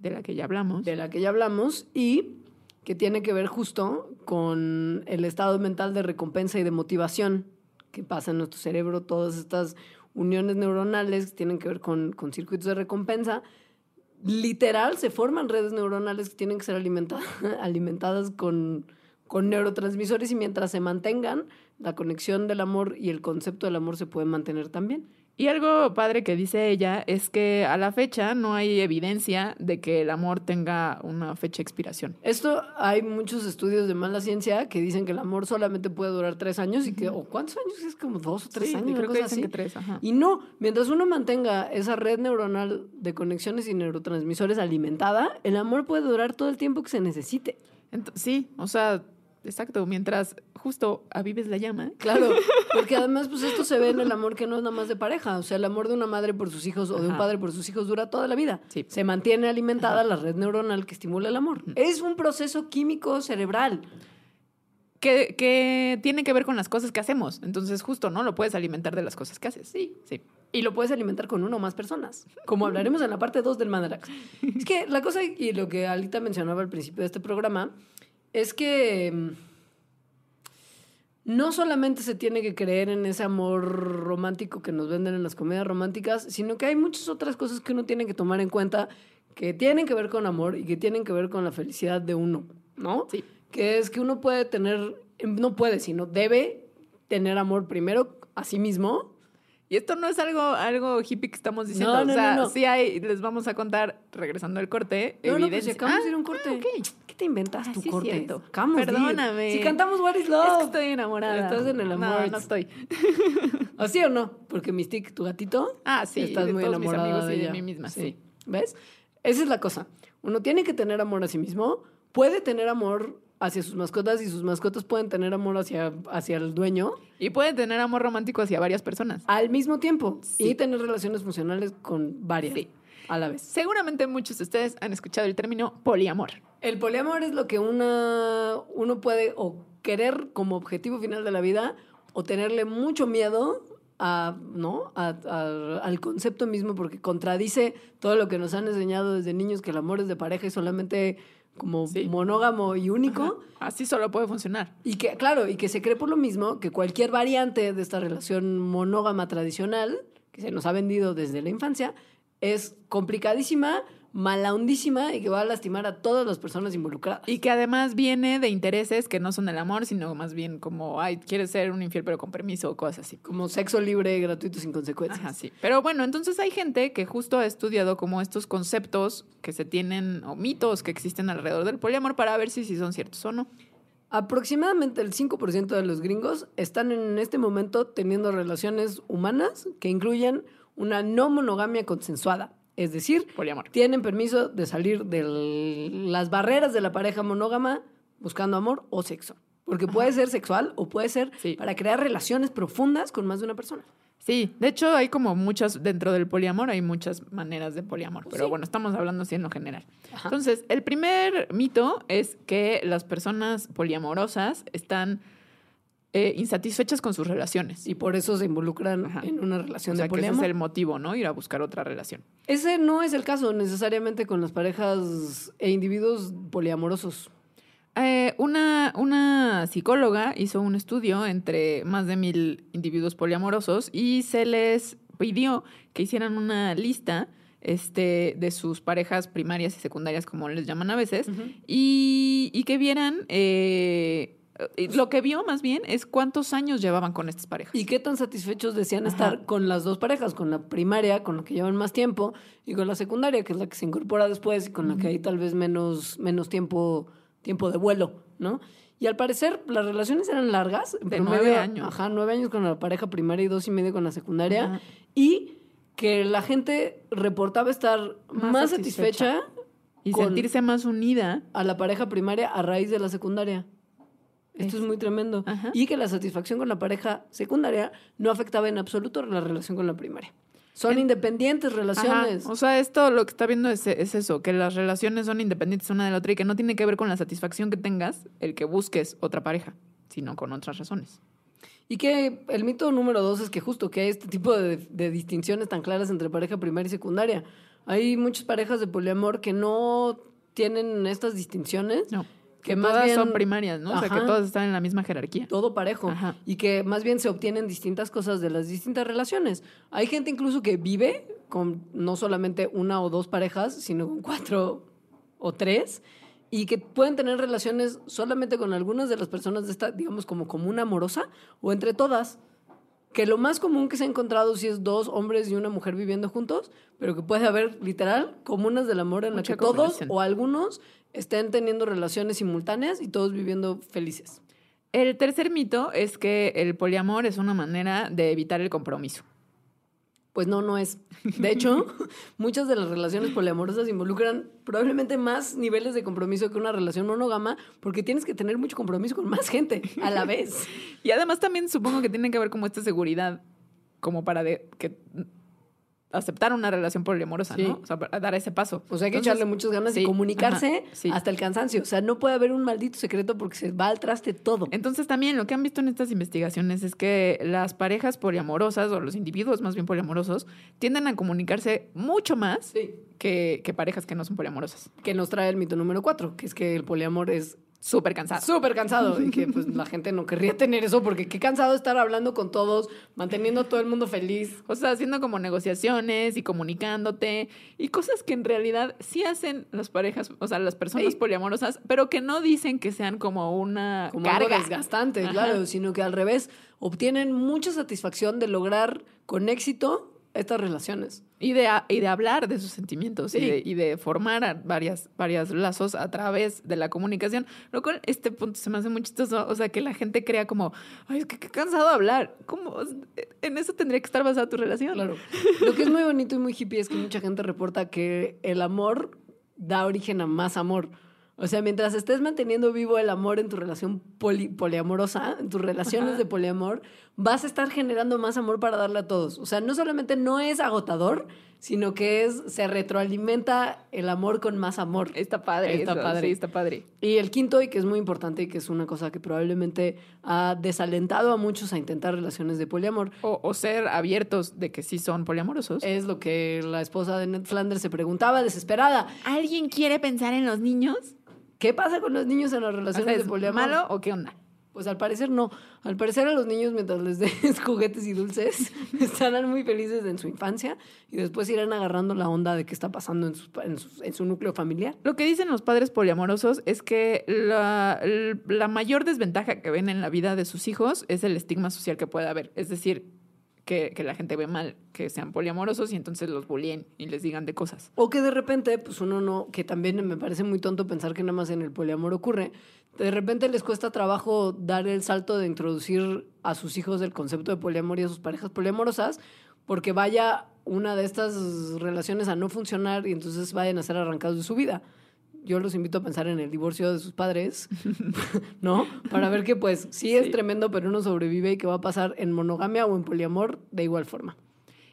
de la que ya hablamos. de la que ya hablamos, y que tiene que ver justo con el estado mental de recompensa y de motivación que pasa en nuestro cerebro, todas estas uniones neuronales que tienen que ver con, con circuitos de recompensa. Literal, se forman redes neuronales que tienen que ser alimentadas, [laughs] alimentadas con, con neurotransmisores y mientras se mantengan, la conexión del amor y el concepto del amor se pueden mantener también. Y algo padre que dice ella es que a la fecha no hay evidencia de que el amor tenga una fecha de expiración. Esto hay muchos estudios de mala ciencia que dicen que el amor solamente puede durar tres años y que, o cuántos años es como dos o tres Sí, años, creo que dicen así. que tres, ajá. Y no, mientras uno mantenga esa red neuronal de conexiones y neurotransmisores alimentada, el amor puede durar todo el tiempo que se necesite. Sí, o sea, exacto, mientras justo avives la llama. Claro, [laughs] porque además pues esto se ve en el amor que no es nada más de pareja, o sea, el amor de una madre por sus hijos o de un padre por sus hijos dura toda la vida. Sí. Se mantiene alimentada la red neuronal que estimula el amor. Es un proceso químico cerebral. Que, que tiene que ver con las cosas que hacemos. Entonces, justo, ¿no? Lo puedes alimentar de las cosas que haces. Sí, sí. Y lo puedes alimentar con una o más personas, [laughs] como hablaremos en la parte 2 del Mandarax. Es que la cosa, y lo que Alita mencionaba al principio de este programa, es que mm, no solamente se tiene que creer en ese amor romántico que nos venden en las comedias románticas, sino que hay muchas otras cosas que uno tiene que tomar en cuenta que tienen que ver con amor y que tienen que ver con la felicidad de uno, ¿no? Sí. Que es que uno puede tener, no puede, sino debe tener amor primero a sí mismo, Y esto no es algo, algo hippie que estamos diciendo. No, no, o sea, no, sí hay, les vamos a contar, regresando al corte, No, no, pues si evidencia. acabamos de ir a un Ah, corte. ah, ok. ¿Qué te inventas Ah, tu sí es corte? cierto. Perdóname. Si cantamos What is Es Love. que estoy enamorada. Estás en el amor. No, no estoy. [laughs] ¿Así o no? Porque Mystic, tu gatito, Ah, sí. estás de muy todos mis enamorada amigos de y de mí misma, sí. ¿Ves? Esa es la cosa. Uno tiene que tener amor a sí mismo, puede tener amor hacia sus mascotas y sus mascotas pueden tener amor hacia, hacia el dueño Y puede tener amor romántico hacia varias personas. al mismo tiempo Sí. y tener relaciones funcionales con varias Sí. a la vez. Seguramente muchos de ustedes han escuchado el término poliamor. El poliamor es lo que una, uno puede o querer como objetivo final de la vida o tenerle mucho miedo a, ¿no? A- a- al concepto mismo porque contradice todo lo que nos han enseñado desde niños que el amor es de pareja y solamente como Sí. monógamo y único. Ajá. Así solo puede funcionar. Y que, claro, y que se cree por lo mismo que cualquier variante de esta relación monógama tradicional, que se nos ha vendido desde la infancia, es complicadísima, malahondísima y que va a lastimar a todas las personas involucradas. Y que además viene de intereses que no son el amor, sino más bien como, ay, quieres ser un infiel pero con permiso o cosas así. Como sexo libre, gratuito, sin consecuencias. Ajá, sí. Pero bueno, entonces hay gente que justo ha estudiado como estos conceptos que se tienen o mitos que existen alrededor del poliamor para ver si, si son ciertos o no. Aproximadamente el 5% de los gringos están en este momento teniendo relaciones humanas que incluyen una no monogamia consensuada. Es decir, Poliamor. tienen permiso de salir de las barreras de la pareja monógama buscando amor o sexo. Porque puede ser sexual o puede ser Sí. para crear relaciones profundas con más de una persona. Sí, de hecho hay como muchas, dentro del poliamor hay muchas maneras de poliamor, pero Sí. bueno, estamos hablando así en lo general. Ajá. Entonces, el primer mito es que las personas poliamorosas están eh, insatisfechas con sus relaciones. Y por eso se involucran Ajá. en una relación o sea, de que ese poliamor. es el motivo, ¿no? Ir a buscar otra relación. Ese no es el caso necesariamente con las parejas e individuos poliamorosos. Eh, una, una psicóloga hizo un estudio entre más de mil individuos poliamorosos y se les pidió que hicieran una lista este, de sus parejas primarias y secundarias, como les llaman a veces, y, y que vieran, eh, lo que vio más bien es cuántos años llevaban con estas parejas. ¿Y qué tan satisfechos decían Ajá. estar con las dos parejas? Con la primaria, con la que llevan más tiempo, y con la secundaria, que es la que se incorpora después y con la que hay tal vez menos, menos tiempo, tiempo de vuelo, ¿no? Y al parecer las relaciones eran largas. De nueve años. Ajá, nueve años con la pareja primaria y dos y medio con la secundaria. Ajá. Y que la gente reportaba estar más, Más satisfecha, satisfecha. y sentirse más unida. a la pareja primaria a raíz de la secundaria. Esto es, Es- muy tremendo. Ajá. Y que la satisfacción con la pareja secundaria no afectaba en absoluto la relación con la primaria. Son En- independientes Ajá. relaciones. O sea, esto lo que está viendo es, es eso, que las relaciones son independientes una de la otra y que no tiene que ver con la satisfacción que tengas el que busques otra pareja, sino con otras razones. Y que el mito número dos es que justo que hay este tipo de, de distinciones tan claras entre pareja primaria y secundaria. Hay muchas parejas de poliamor que no tienen estas distinciones. No. Que más todas bien- son primarias, ¿no? O sea, que todas están en la misma jerarquía. todo parejo Ajá. y que más bien se obtienen distintas cosas de las distintas relaciones. Hay gente incluso que vive con no solamente una o dos parejas, sino con cuatro o tres y que pueden tener relaciones solamente con algunas de las personas de esta, digamos, como común amorosa o entre todas. Que lo más común que se ha encontrado sí es dos hombres y una mujer viviendo juntos, pero que puede haber literal comunas del amor en la Mucha que todos o algunos estén teniendo relaciones simultáneas y todos viviendo felices. El tercer mito es que el poliamor es una manera de evitar el compromiso. Pues no, no es. De hecho, [laughs] muchas de las relaciones poliamorosas involucran probablemente más niveles de compromiso que una relación monógama, porque tienes que tener mucho compromiso con más gente a la vez. [laughs] Y además también supongo que tiene que haber como esta seguridad, como para que aceptar una relación poliamorosa, Sí. ¿no? O sea, dar ese paso. O sea, hay que Entonces, echarle muchas ganas sí, y comunicarse ajá, sí. hasta el cansancio. O sea, no puede haber un maldito secreto porque se va al traste todo. Entonces también lo que han visto en estas investigaciones es que las parejas poliamorosas o los individuos más bien poliamorosos tienden a comunicarse mucho más que parejas que no son poliamorosas. Que nos trae el mito número cuatro, que es que el poliamor es Súper cansado. súper cansado y que pues la gente no querría [laughs] tener eso porque qué cansado estar hablando con todos, manteniendo a todo el mundo feliz. O sea, haciendo como negociaciones y comunicándote y cosas que en realidad sí hacen las parejas, o sea, las personas Sí. poliamorosas, pero que no dicen que sean como una como algo carga. desgastante, Ajá. claro, sino que al revés, obtienen mucha satisfacción de lograr con éxito estas relaciones. Y de, y de hablar de sus sentimientos y, de, y de formar varias, varias lazos a través de la comunicación. Lo cual, este punto se me hace muy chistoso. O sea, que la gente crea como, ay, es que qué cansado hablar. ¿Cómo? En eso tendría que estar basada tu relación. Claro. Lo que es muy bonito y muy hippie es que mucha gente reporta que el amor da origen a más amor. O sea, mientras estés manteniendo vivo el amor en tu relación poli- poliamorosa, en tus relaciones de poliamor, vas a estar generando más amor para darle a todos. O sea, no solamente no es agotador, sino que es se retroalimenta el amor con más amor. Está padre. Está eso, padre. Sí, está padre. Y el quinto, y que es muy importante y que es una cosa que probablemente ha desalentado a muchos a intentar relaciones de poliamor, O, o ser abiertos de que sí son poliamorosos. es lo que la esposa de Ned Flanders se preguntaba desesperada. ¿Alguien quiere pensar en los niños? ¿Qué pasa con los niños en las O relaciones sea, de ¿Es poliamor? malo o qué onda? Pues al parecer no. Al parecer a los niños mientras les des [laughs] juguetes y dulces [laughs] estarán muy felices en su infancia y después irán agarrando la onda de qué está pasando en, pa- en su núcleo familiar. Lo que dicen los padres poliamorosos es que la, la mayor desventaja que ven en la vida de sus hijos es el estigma social que puede haber. Es decir, que, que la gente ve mal que sean poliamorosos y entonces los bullying y les digan de cosas. O que de repente, pues uno no, que también me parece muy tonto pensar que nada más en el poliamor ocurre, de repente les cuesta trabajo dar el salto de introducir a sus hijos el concepto de poliamor y a sus parejas poliamorosas, porque vaya una de estas relaciones a no funcionar y entonces vayan a ser arrancados de su vida. Yo los invito a pensar en el divorcio de sus padres, [laughs] [laughs] ¿no? Para ver que pues sí es Sí. tremendo, pero uno sobrevive y que va a pasar en monogamia o en poliamor de igual forma.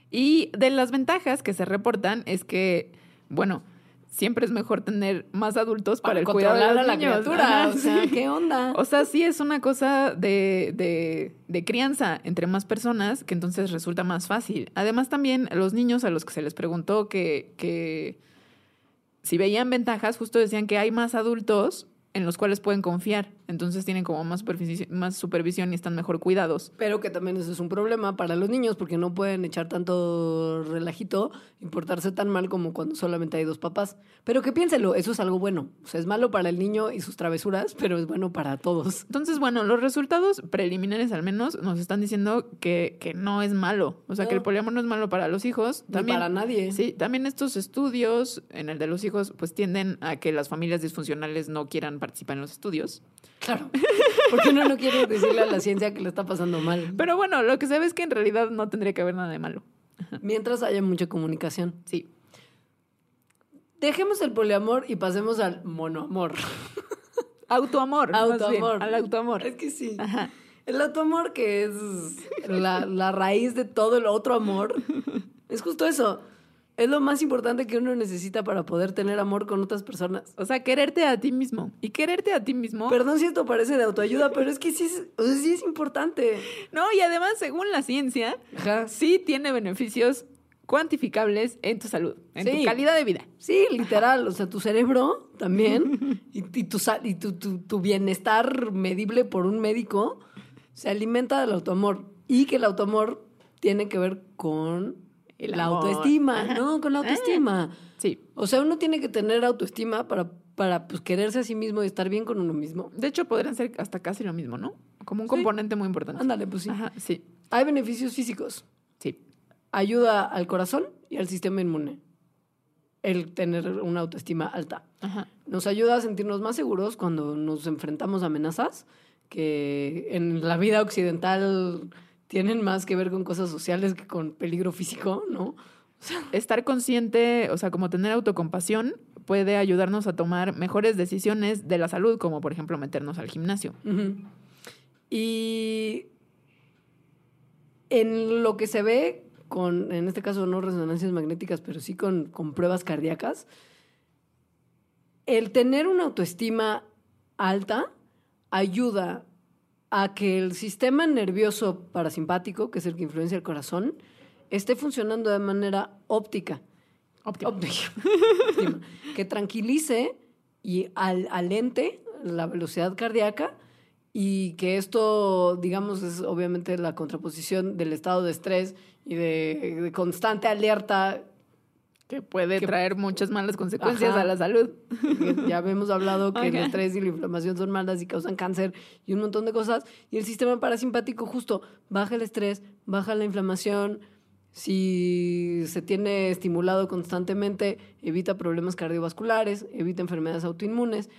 Y de las ventajas que se reportan es que, bueno, siempre es mejor tener más adultos para, el cuidado de los a la niños. criatura. O sea, sí. ¿qué onda? O sea, sí es una cosa de, de- de crianza entre más personas que entonces resulta más fácil. Además, también los niños a los que se les preguntó que, que si veían ventajas, justo decían que hay más adultos en los cuales pueden confiar. Entonces tienen como más supervisi- más supervisión y están mejor cuidados. Pero que también eso es un problema para los niños porque no pueden echar tanto relajito y portarse tan mal como cuando solamente hay dos papás. Pero que piénselo, eso es algo bueno. O sea, es malo para el niño y sus travesuras, pero es bueno para todos. Entonces, bueno, los resultados preliminares al menos nos están diciendo que, que no es malo. O sea, que el poliamor no es malo para los hijos. Ni También, para nadie. Sí, también estos estudios en el de los hijos pues tienden a que las familias disfuncionales no quieran participar en los estudios. Claro. Porque uno no quiere decirle a la ciencia que le está pasando mal. Pero bueno, lo que se ve es que en realidad no tendría que haber nada de malo. Mientras haya mucha comunicación. Sí. Dejemos el poliamor y pasemos al monoamor. Autoamor. Autoamor. al autoamor. Es que sí. Ajá. El autoamor, que es la, la raíz de todo el otro amor, es justo eso. Es lo más importante que uno necesita para poder tener amor con otras personas. O sea, quererte a ti mismo. Y quererte a ti mismo. Perdón si esto parece de autoayuda, pero es que sí es, o sea, sí es importante. no, y además, según la ciencia, Ajá. sí tiene beneficios cuantificables en tu salud, en Sí. tu calidad de vida. Sí, literal. O sea, tu cerebro también y, y tu, sa- y tu, tu- tu bienestar medible por un médico se alimenta del autoamor. Y que el autoamor tiene que ver con El la amor. autoestima. ¿no? Con la autoestima. Sí. O sea, uno tiene que tener autoestima para, para pues, quererse a sí mismo y estar bien con uno mismo. De hecho, podrían ser hasta casi lo mismo, ¿no? Como un componente muy importante. Ándale, pues sí. Ajá, sí, Hay beneficios físicos. sí. Ayuda al corazón y al sistema inmune. El tener una autoestima alta. Ajá. Nos ayuda a sentirnos más seguros cuando nos enfrentamos a amenazas que en la vida occidental tienen más que ver con cosas sociales que con peligro físico, ¿no? Estar consciente, o sea, como tener autocompasión, puede ayudarnos a tomar mejores decisiones de la salud, como por ejemplo meternos al gimnasio. Y en lo que se ve con, en este caso no resonancias magnéticas, pero sí con, con pruebas cardíacas, el tener una autoestima alta ayuda a que el sistema nervioso parasimpático, que es el que influencia el corazón, esté funcionando de manera óptica. Óptimo. Óptica. [laughs] Óptima. que tranquilice y al, alente la velocidad cardíaca y que esto, digamos, es obviamente la contraposición del estado de estrés y de, de constante alerta Que puede Que- traer muchas malas consecuencias Ajá. a la salud. ya habíamos hablado que el Ajá. estrés y la inflamación son malas y causan cáncer y un montón de cosas. Y el sistema parasimpático justo baja el estrés, baja la inflamación. Si se tiene estimulado constantemente, evita problemas cardiovasculares, evita enfermedades autoinmunes.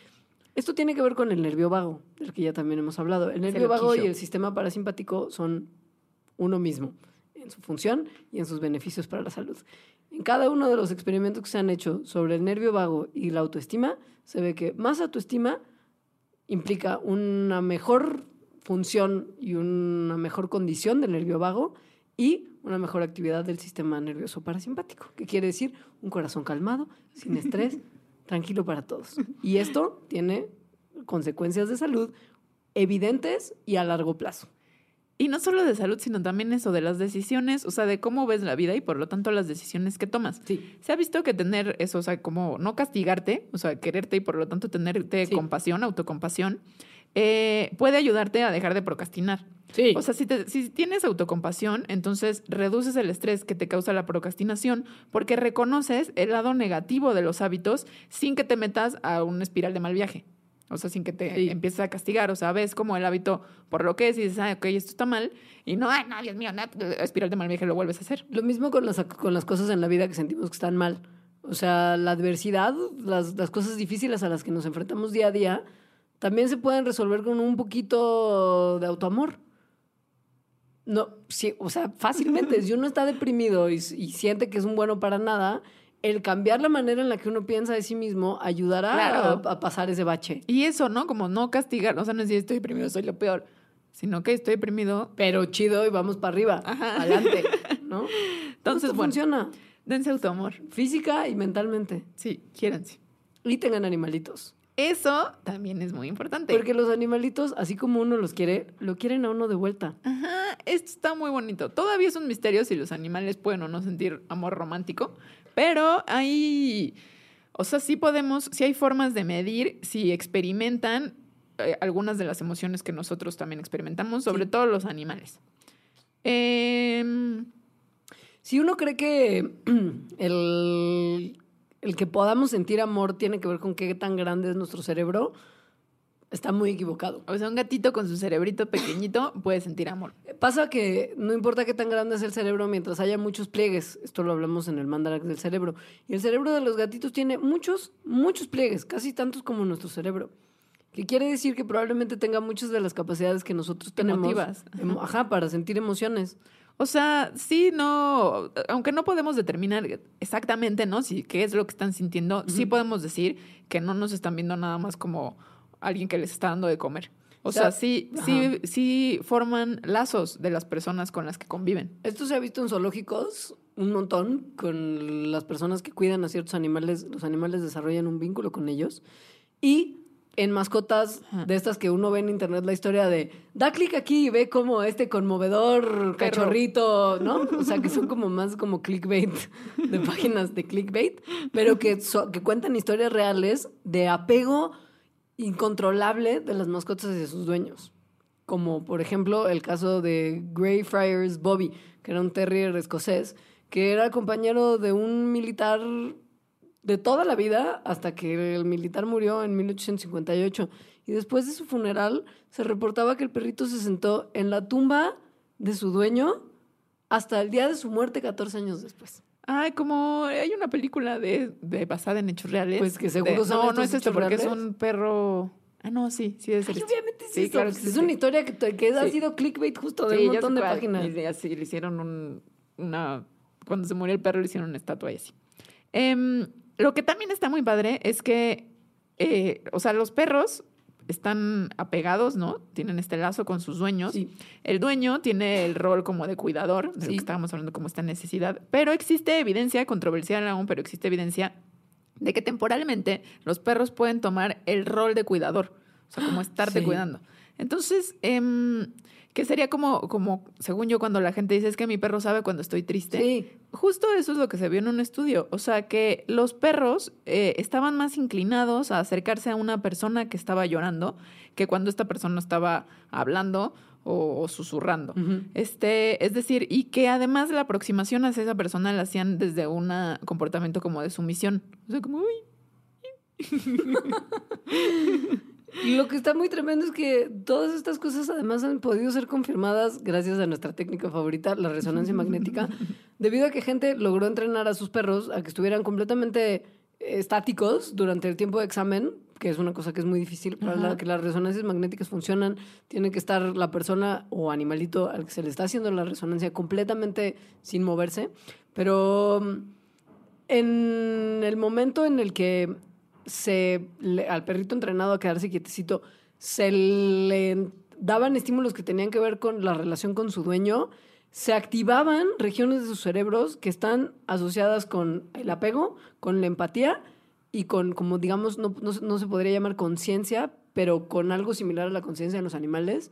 Esto tiene que ver con el nervio vago, del que ya también hemos hablado. El nervio vago y loquillo. el sistema parasimpático son uno mismo en su función y en sus beneficios para la salud. En cada uno de los experimentos que se han hecho sobre el nervio vago y la autoestima, se ve que más autoestima implica una mejor función y una mejor condición del nervio vago y una mejor actividad del sistema nervioso parasimpático, que quiere decir un corazón calmado, sin estrés, [laughs] tranquilo para todos. Y esto tiene consecuencias de salud evidentes y a largo plazo. Y no solo de salud, sino también eso de las decisiones, o sea, de cómo ves la vida y por lo tanto las decisiones que tomas. Sí. Se ha visto que tener eso, o sea, como no castigarte, o sea, quererte y por lo tanto tenerte Sí. compasión, autocompasión, eh, puede ayudarte a dejar de procrastinar. Sí. O sea, si, te- si tienes autocompasión, entonces reduces el estrés que te causa la procrastinación porque reconoces el lado negativo de los hábitos sin que te metas a una espiral de mal viaje. O sea, sin que te Sí. empieces a castigar. O sea, ves como el hábito por lo que es y dices, ah, ok, esto está mal. Y no, ay, no, Dios mío, no, espiral de mal viaje lo vuelves a hacer. Lo mismo con las, con las cosas en la vida que sentimos que están mal. O sea, la adversidad, las, las cosas difíciles a las que nos enfrentamos día a día, también se pueden resolver con un poquito de autoamor. No, sí, o sea, fácilmente. [laughs] si uno está deprimido y, y siente que es un bueno para nada, el cambiar la manera en la que uno piensa de sí mismo ayudará Claro. a, a pasar ese bache. Y eso, ¿no? Como no castigar. O sea, no decir estoy deprimido, soy lo peor. Sino que estoy deprimido. Pero chido y vamos para arriba, Ajá. adelante, [laughs] ¿no? Entonces, Esto bueno. funciona Dense autoamor. física y mentalmente. Sí, quiéranse. Y tengan animalitos. Eso también es muy importante. Porque los animalitos, así como uno los quiere, lo quieren a uno de vuelta. Ajá, esto está muy bonito. Todavía es un misterio si los animales pueden o no sentir amor romántico, pero hay, o sea, sí podemos, sí hay formas de medir si experimentan eh, algunas de las emociones que nosotros también experimentamos, sobre todo los animales. Em, Si uno cree que [clears throat] el, el que podamos sentir amor tiene que ver con qué tan grande es nuestro cerebro, está muy equivocado. o sea, un gatito con su cerebrito pequeñito puede sentir amor. Pasa que no importa qué tan grande es el cerebro mientras haya muchos pliegues, esto lo hablamos en el mandarax del cerebro, y el cerebro de los gatitos tiene muchos, muchos pliegues, casi tantos como nuestro cerebro. Que quiere decir que probablemente tenga muchas de las capacidades que nosotros tenemos. Emotivas. Ajá, para sentir emociones. O sea, sí, no, aunque no podemos determinar exactamente, ¿no? Si qué es lo que están sintiendo, sí podemos decir que no nos están viendo nada más como alguien que les está dando de comer. O, sea, sí, ajá. sí, sí forman lazos de las personas con las que conviven. Esto se ha visto en zoológicos un montón con las personas que cuidan a ciertos animales. Los animales desarrollan un vínculo con ellos y en mascotas Ajá. de estas que uno ve en internet la historia de da clic aquí y ve como este conmovedor cachorrito, ¿no? O sea, que son como más como clickbait de [laughs] páginas de clickbait, pero que, so- que cuentan historias reales de apego incontrolable de las mascotas hacia sus dueños. Como por ejemplo el caso de Greyfriars Bobby, que era un terrier escocés, que era compañero de un militar de toda la vida hasta que el militar murió en 1858. Y después de su funeral se reportaba que el perrito se sentó en la tumba de su dueño hasta el día de su muerte 14 años después. Ay, como hay una película de, de basada en hechos reales. Pues que seguro De- No, no es esto, porque es un perro. Ah, no, sí, sí es Ay, obviamente Sí, esto, claro pues que es sí. una historia que, que ha Sí. sido clickbait justo de Sí, un montón de cuál. páginas. Y así le hicieron un, una. Cuando se murió el perro, le hicieron una estatua y así. Em, lo que también está muy padre es que, eh, o sea, los perros están apegados, ¿no? Tienen este lazo con sus dueños. Sí. El dueño tiene el rol como de cuidador, de lo que estábamos hablando como esta necesidad. Pero existe evidencia, controversial aún, pero existe evidencia de que temporalmente los perros pueden tomar el rol de cuidador. O sea, como estarte Sí. cuidando. Entonces, em, que sería como, como, según yo, cuando la gente dice es que mi perro sabe cuando estoy triste. Sí. Justo eso es lo que se vio en un estudio. O sea, que los perros eh, estaban más inclinados a acercarse a una persona que estaba llorando que cuando esta persona estaba hablando o, o susurrando. Este, es decir, y que además la aproximación hacia esa persona la hacían desde un comportamiento como de sumisión. O sea, como, uy, [laughs] lo que está muy tremendo es que todas estas cosas además han podido ser confirmadas gracias a nuestra técnica favorita, la resonancia magnética, [laughs] debido a que gente logró entrenar a sus perros a que estuvieran completamente eh, estáticos durante el tiempo de examen, que es una cosa que es muy difícil para la- que las resonancias magnéticas funcionan, tiene que estar la persona o animalito al que se le está haciendo la resonancia completamente sin moverse, pero mm, en el momento en el que se al perrito entrenado a quedarse quietecito, se le daban estímulos que tenían que ver con la relación con su dueño, se activaban regiones de sus cerebros que están asociadas con el apego, con la empatía y con, como digamos, no, no no se podría llamar conciencia, pero con algo similar a la conciencia en los animales,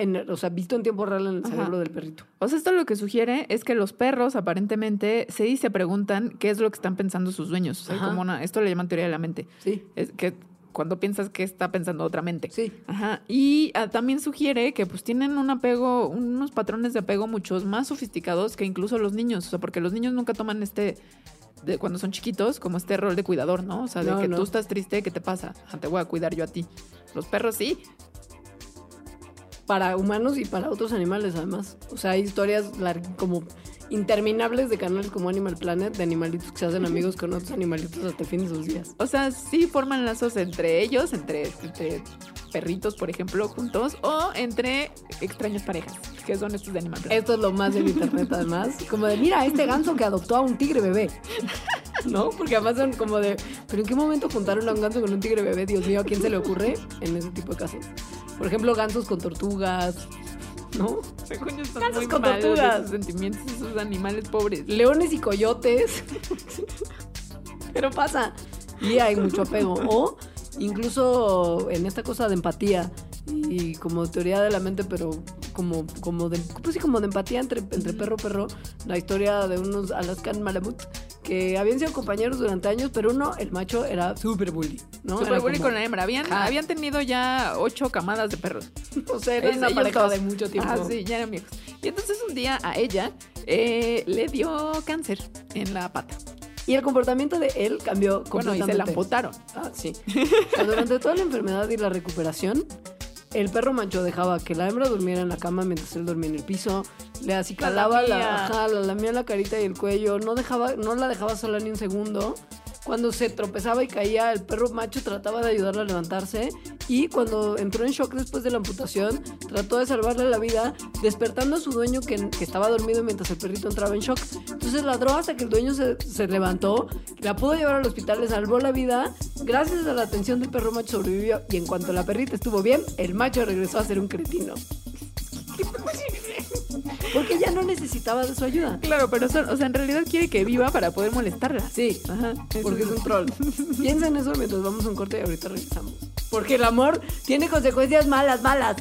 en, o sea, visto en tiempo real en el Ajá. cerebro del perrito. O sea, esto lo que sugiere es que los perros aparentemente se y se preguntan qué es lo que están pensando sus dueños. O sea, como una, esto le llaman teoría de la mente. Sí, Es que cuando piensas que está pensando otra mente. sí. Ajá. Y ah, también sugiere que pues tienen un apego, unos patrones de apego muchos más sofisticados que incluso los niños. O sea, porque los niños nunca toman este, de cuando son chiquitos, como este rol de cuidador, ¿no? O sea, de No, que no. tú estás triste, ¿qué te pasa? Ah, te voy a cuidar yo a ti. Los perros sí. Para humanos y para otros animales además. O sea, hay historias como interminables de canales como Animal Planet, de animalitos que se hacen amigos con otros animalitos hasta el fin de sus días. O sea, sí forman lazos entre ellos, entre, entre perritos, por ejemplo, juntos, o entre extrañas parejas, que son estos de Animal Planet. Esto es lo más del internet además. Como de, mira, este ganso que adoptó a un tigre bebé. ¿No? Porque además son como de, ¿pero en qué momento juntaron a un ganso con un tigre bebé? Dios mío, ¿a quién se le ocurre en ese tipo de casos? Por ejemplo, gansos con tortugas, ¿no? Según yo, están Gansos muy con mal tortugas. sus sentimientos, esos animales pobres. leones y coyotes. Pero pasa. Y hay mucho apego. O incluso en esta cosa de empatía y como teoría de la mente, pero como, como de, pues sí, como de empatía entre, entre perro perro, la historia de unos Alaskan Malamut que habían sido compañeros durante años, pero uno, el macho, era súper bully, ¿no? Super Era bully como- con la hembra. Habían, habían tenido ya ocho camadas de perros. [laughs] O sea, era Es- una pareja de mucho tiempo. Ah, sí, ya eran viejos. Y entonces un día a ella eh, le dio cáncer en la pata. Y el comportamiento de él cambió Bueno, y completamente. se la amputaron. Ah, sí. O sea, durante toda la enfermedad y la recuperación, el perro macho dejaba que la hembra durmiera en la cama mientras él dormía en el piso, le acicalaba la, lamía. ajá, la lamía la carita y el cuello, no dejaba, no la dejaba sola ni un segundo. Cuando se tropezaba y caía, el perro macho trataba de ayudarla a levantarse y cuando entró en shock después de la amputación, trató de salvarle la vida, despertando a su dueño que, estaba dormido mientras el perrito entraba en shock. Entonces ladró hasta que el dueño se, se levantó, la pudo llevar al hospital, le salvó la vida. Gracias a la atención del perro macho sobrevivió y en cuanto la perrita estuvo bien, el macho regresó a ser un cretino. [laughs] [laughs] Porque ella no necesitaba de su ayuda. Claro, pero son- o sea, en realidad quiere que viva para poder molestarla. Sí, Ajá. porque es un troll. [laughs] Piensa en eso mientras vamos a un corte y ahorita regresamos. Porque el amor tiene consecuencias malas, malas.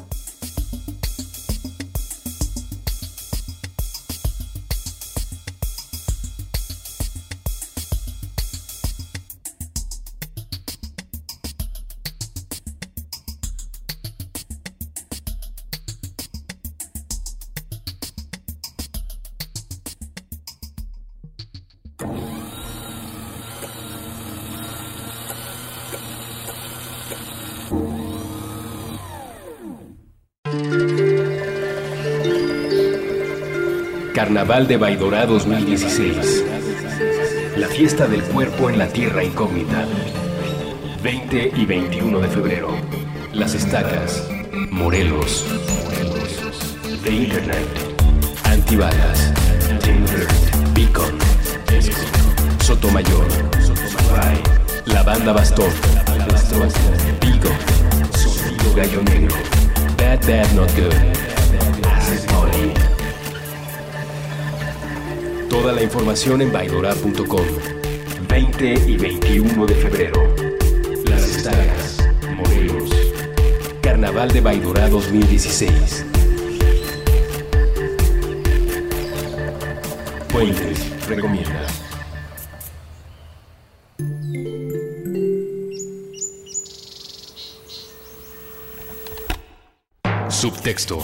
Carnaval de Baidorá 2016. La fiesta del cuerpo en la tierra incógnita. 20 y 21 de febrero. Las Estacas. Morelos. The Internet. Antibalas. Tinder. Beacon. Sotomayor. La Banda Bastón. Vigo. Sonido Gallo Negro. Bad Bad Not Good. Toda la información en baidora.com. 20 y 21 de febrero. Las Estacas, Morelos. Carnaval de Baidora 2016. Fuentes recomienda. Subtexto.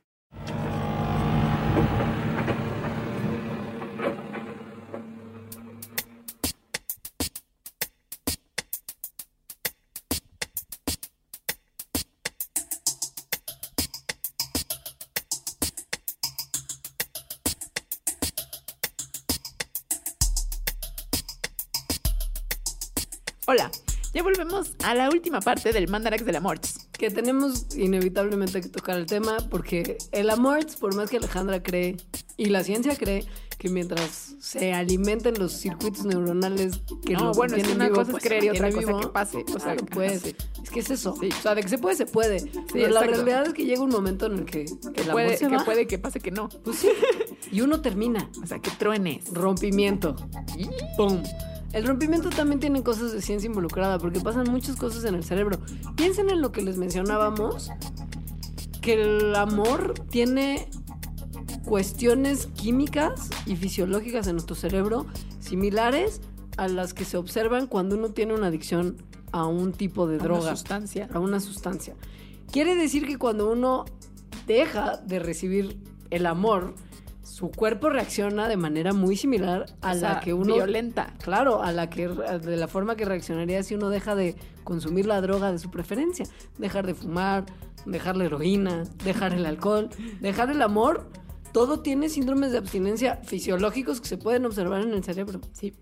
A la última parte del Mandarax de la Morts. Que tenemos inevitablemente que tocar el tema porque el amor, por más que Alejandra cree y la ciencia cree que mientras se alimenten los circuitos neuronales que No, bueno, es que una vivo, cosa es pues, creer y otra cosa vivo. que pase. O sea, Claro, pues, pase. es que es eso. Sí. O sea, de que se puede, se puede. Pero la exacto. realidad es que llega un momento en el que, que el amor Puede, se que va. puede que pase que no. Pues sí. Y uno termina. O sea, que truenes. Rompimiento. ¡Pum! El rompimiento también tiene cosas de ciencia involucrada porque pasan muchas cosas en el cerebro. Piensen en lo que les mencionábamos, que el amor tiene cuestiones químicas y fisiológicas en nuestro cerebro similares a las que se observan cuando uno tiene una adicción a un tipo de Una droga sustancia. a una sustancia. Quiere decir que cuando uno deja de recibir el amor, su cuerpo reacciona de manera muy similar a O la que uno Violenta. Claro, a la que de la forma que reaccionaría si uno deja de consumir la droga de su preferencia, dejar de fumar, dejar la heroína, dejar el alcohol, dejar el amor, todo tiene síndromes de abstinencia fisiológicos que se pueden observar en el cerebro. Sí.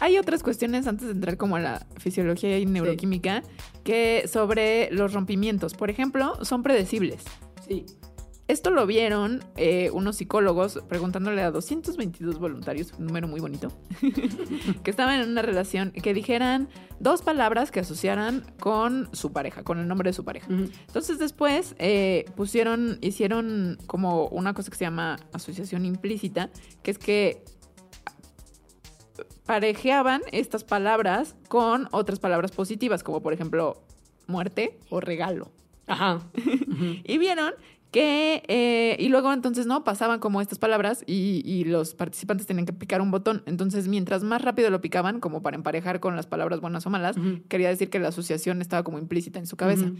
Hay otras cuestiones antes de entrar como a la fisiología y neuroquímica que sobre los rompimientos, por ejemplo, son predecibles. Sí. Esto lo vieron eh, unos psicólogos preguntándole a 222 voluntarios, un número muy bonito, [laughs] que estaban en una relación, que dijeran dos palabras que asociaran con su pareja, con el nombre de su pareja. Entonces después eh, pusieron, hicieron como una cosa que se llama asociación implícita, que es que parejeaban estas palabras con otras palabras positivas, como por ejemplo muerte o regalo. Ajá. [laughs] Y vieron que, eh, y luego entonces, ¿no? Pasaban como estas palabras y, y los participantes tenían que picar un botón. Entonces, mientras más rápido lo picaban, como para emparejar con las palabras buenas o malas, quería decir que la asociación estaba como implícita en su cabeza.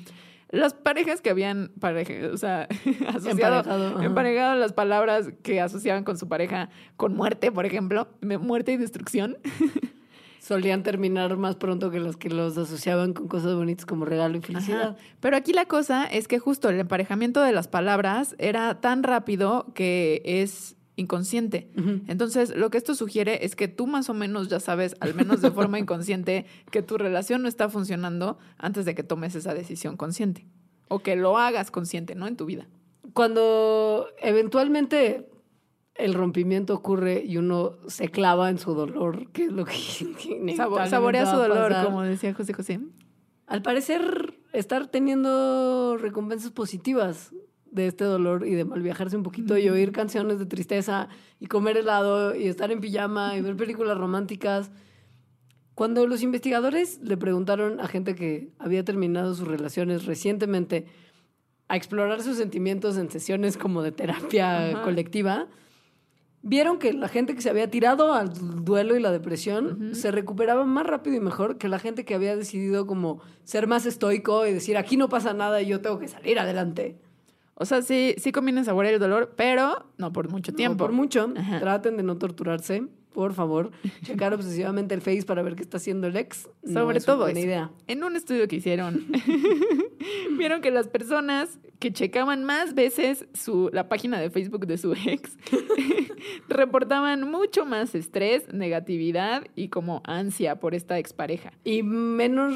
Las parejas que habían pareja, o sea, [laughs] asociado, Emparejado, las palabras que asociaban con su pareja con muerte, por ejemplo, muerte y destrucción. [laughs] Solían terminar más pronto que los que los asociaban con cosas bonitas como regalo y felicidad. Ajá. Pero aquí la cosa es que justo el emparejamiento de las palabras era tan rápido que es inconsciente. Entonces, lo que esto sugiere es que tú más o menos ya sabes, al menos de forma [laughs] inconsciente, que tu relación no está funcionando antes de que tomes esa decisión consciente. O que lo hagas consciente, ¿no? En tu vida. Cuando eventualmente el rompimiento ocurre y uno se clava en su dolor, que es lo que, [laughs] Sabo- saborea su dolor, pasar. como decía José José. Al parecer, estar teniendo recompensas positivas de este dolor y de mal viajarse un poquito y oír canciones de tristeza y comer helado y estar en pijama y ver películas románticas. Cuando los investigadores le preguntaron a gente que había terminado sus relaciones recientemente a explorar sus sentimientos en sesiones como de terapia Ajá. colectiva, vieron que la gente que se había tirado al duelo y la depresión se recuperaba más rápido y mejor que la gente que había decidido como ser más estoico y decir aquí no pasa nada y yo tengo que salir adelante. O sea, sí, sí conviene saborear el dolor, pero no por mucho No, tiempo. por mucho. Ajá. Traten de no torturarse, por favor. [laughs] Checar obsesivamente el Face para ver qué está haciendo el ex. no Sobre es todo una buena idea. En un estudio que hicieron, [laughs] vieron que las personas que checaban más veces su, la página de Facebook de su ex [laughs] reportaban mucho más estrés, negatividad y como ansia por esta expareja. Y menor,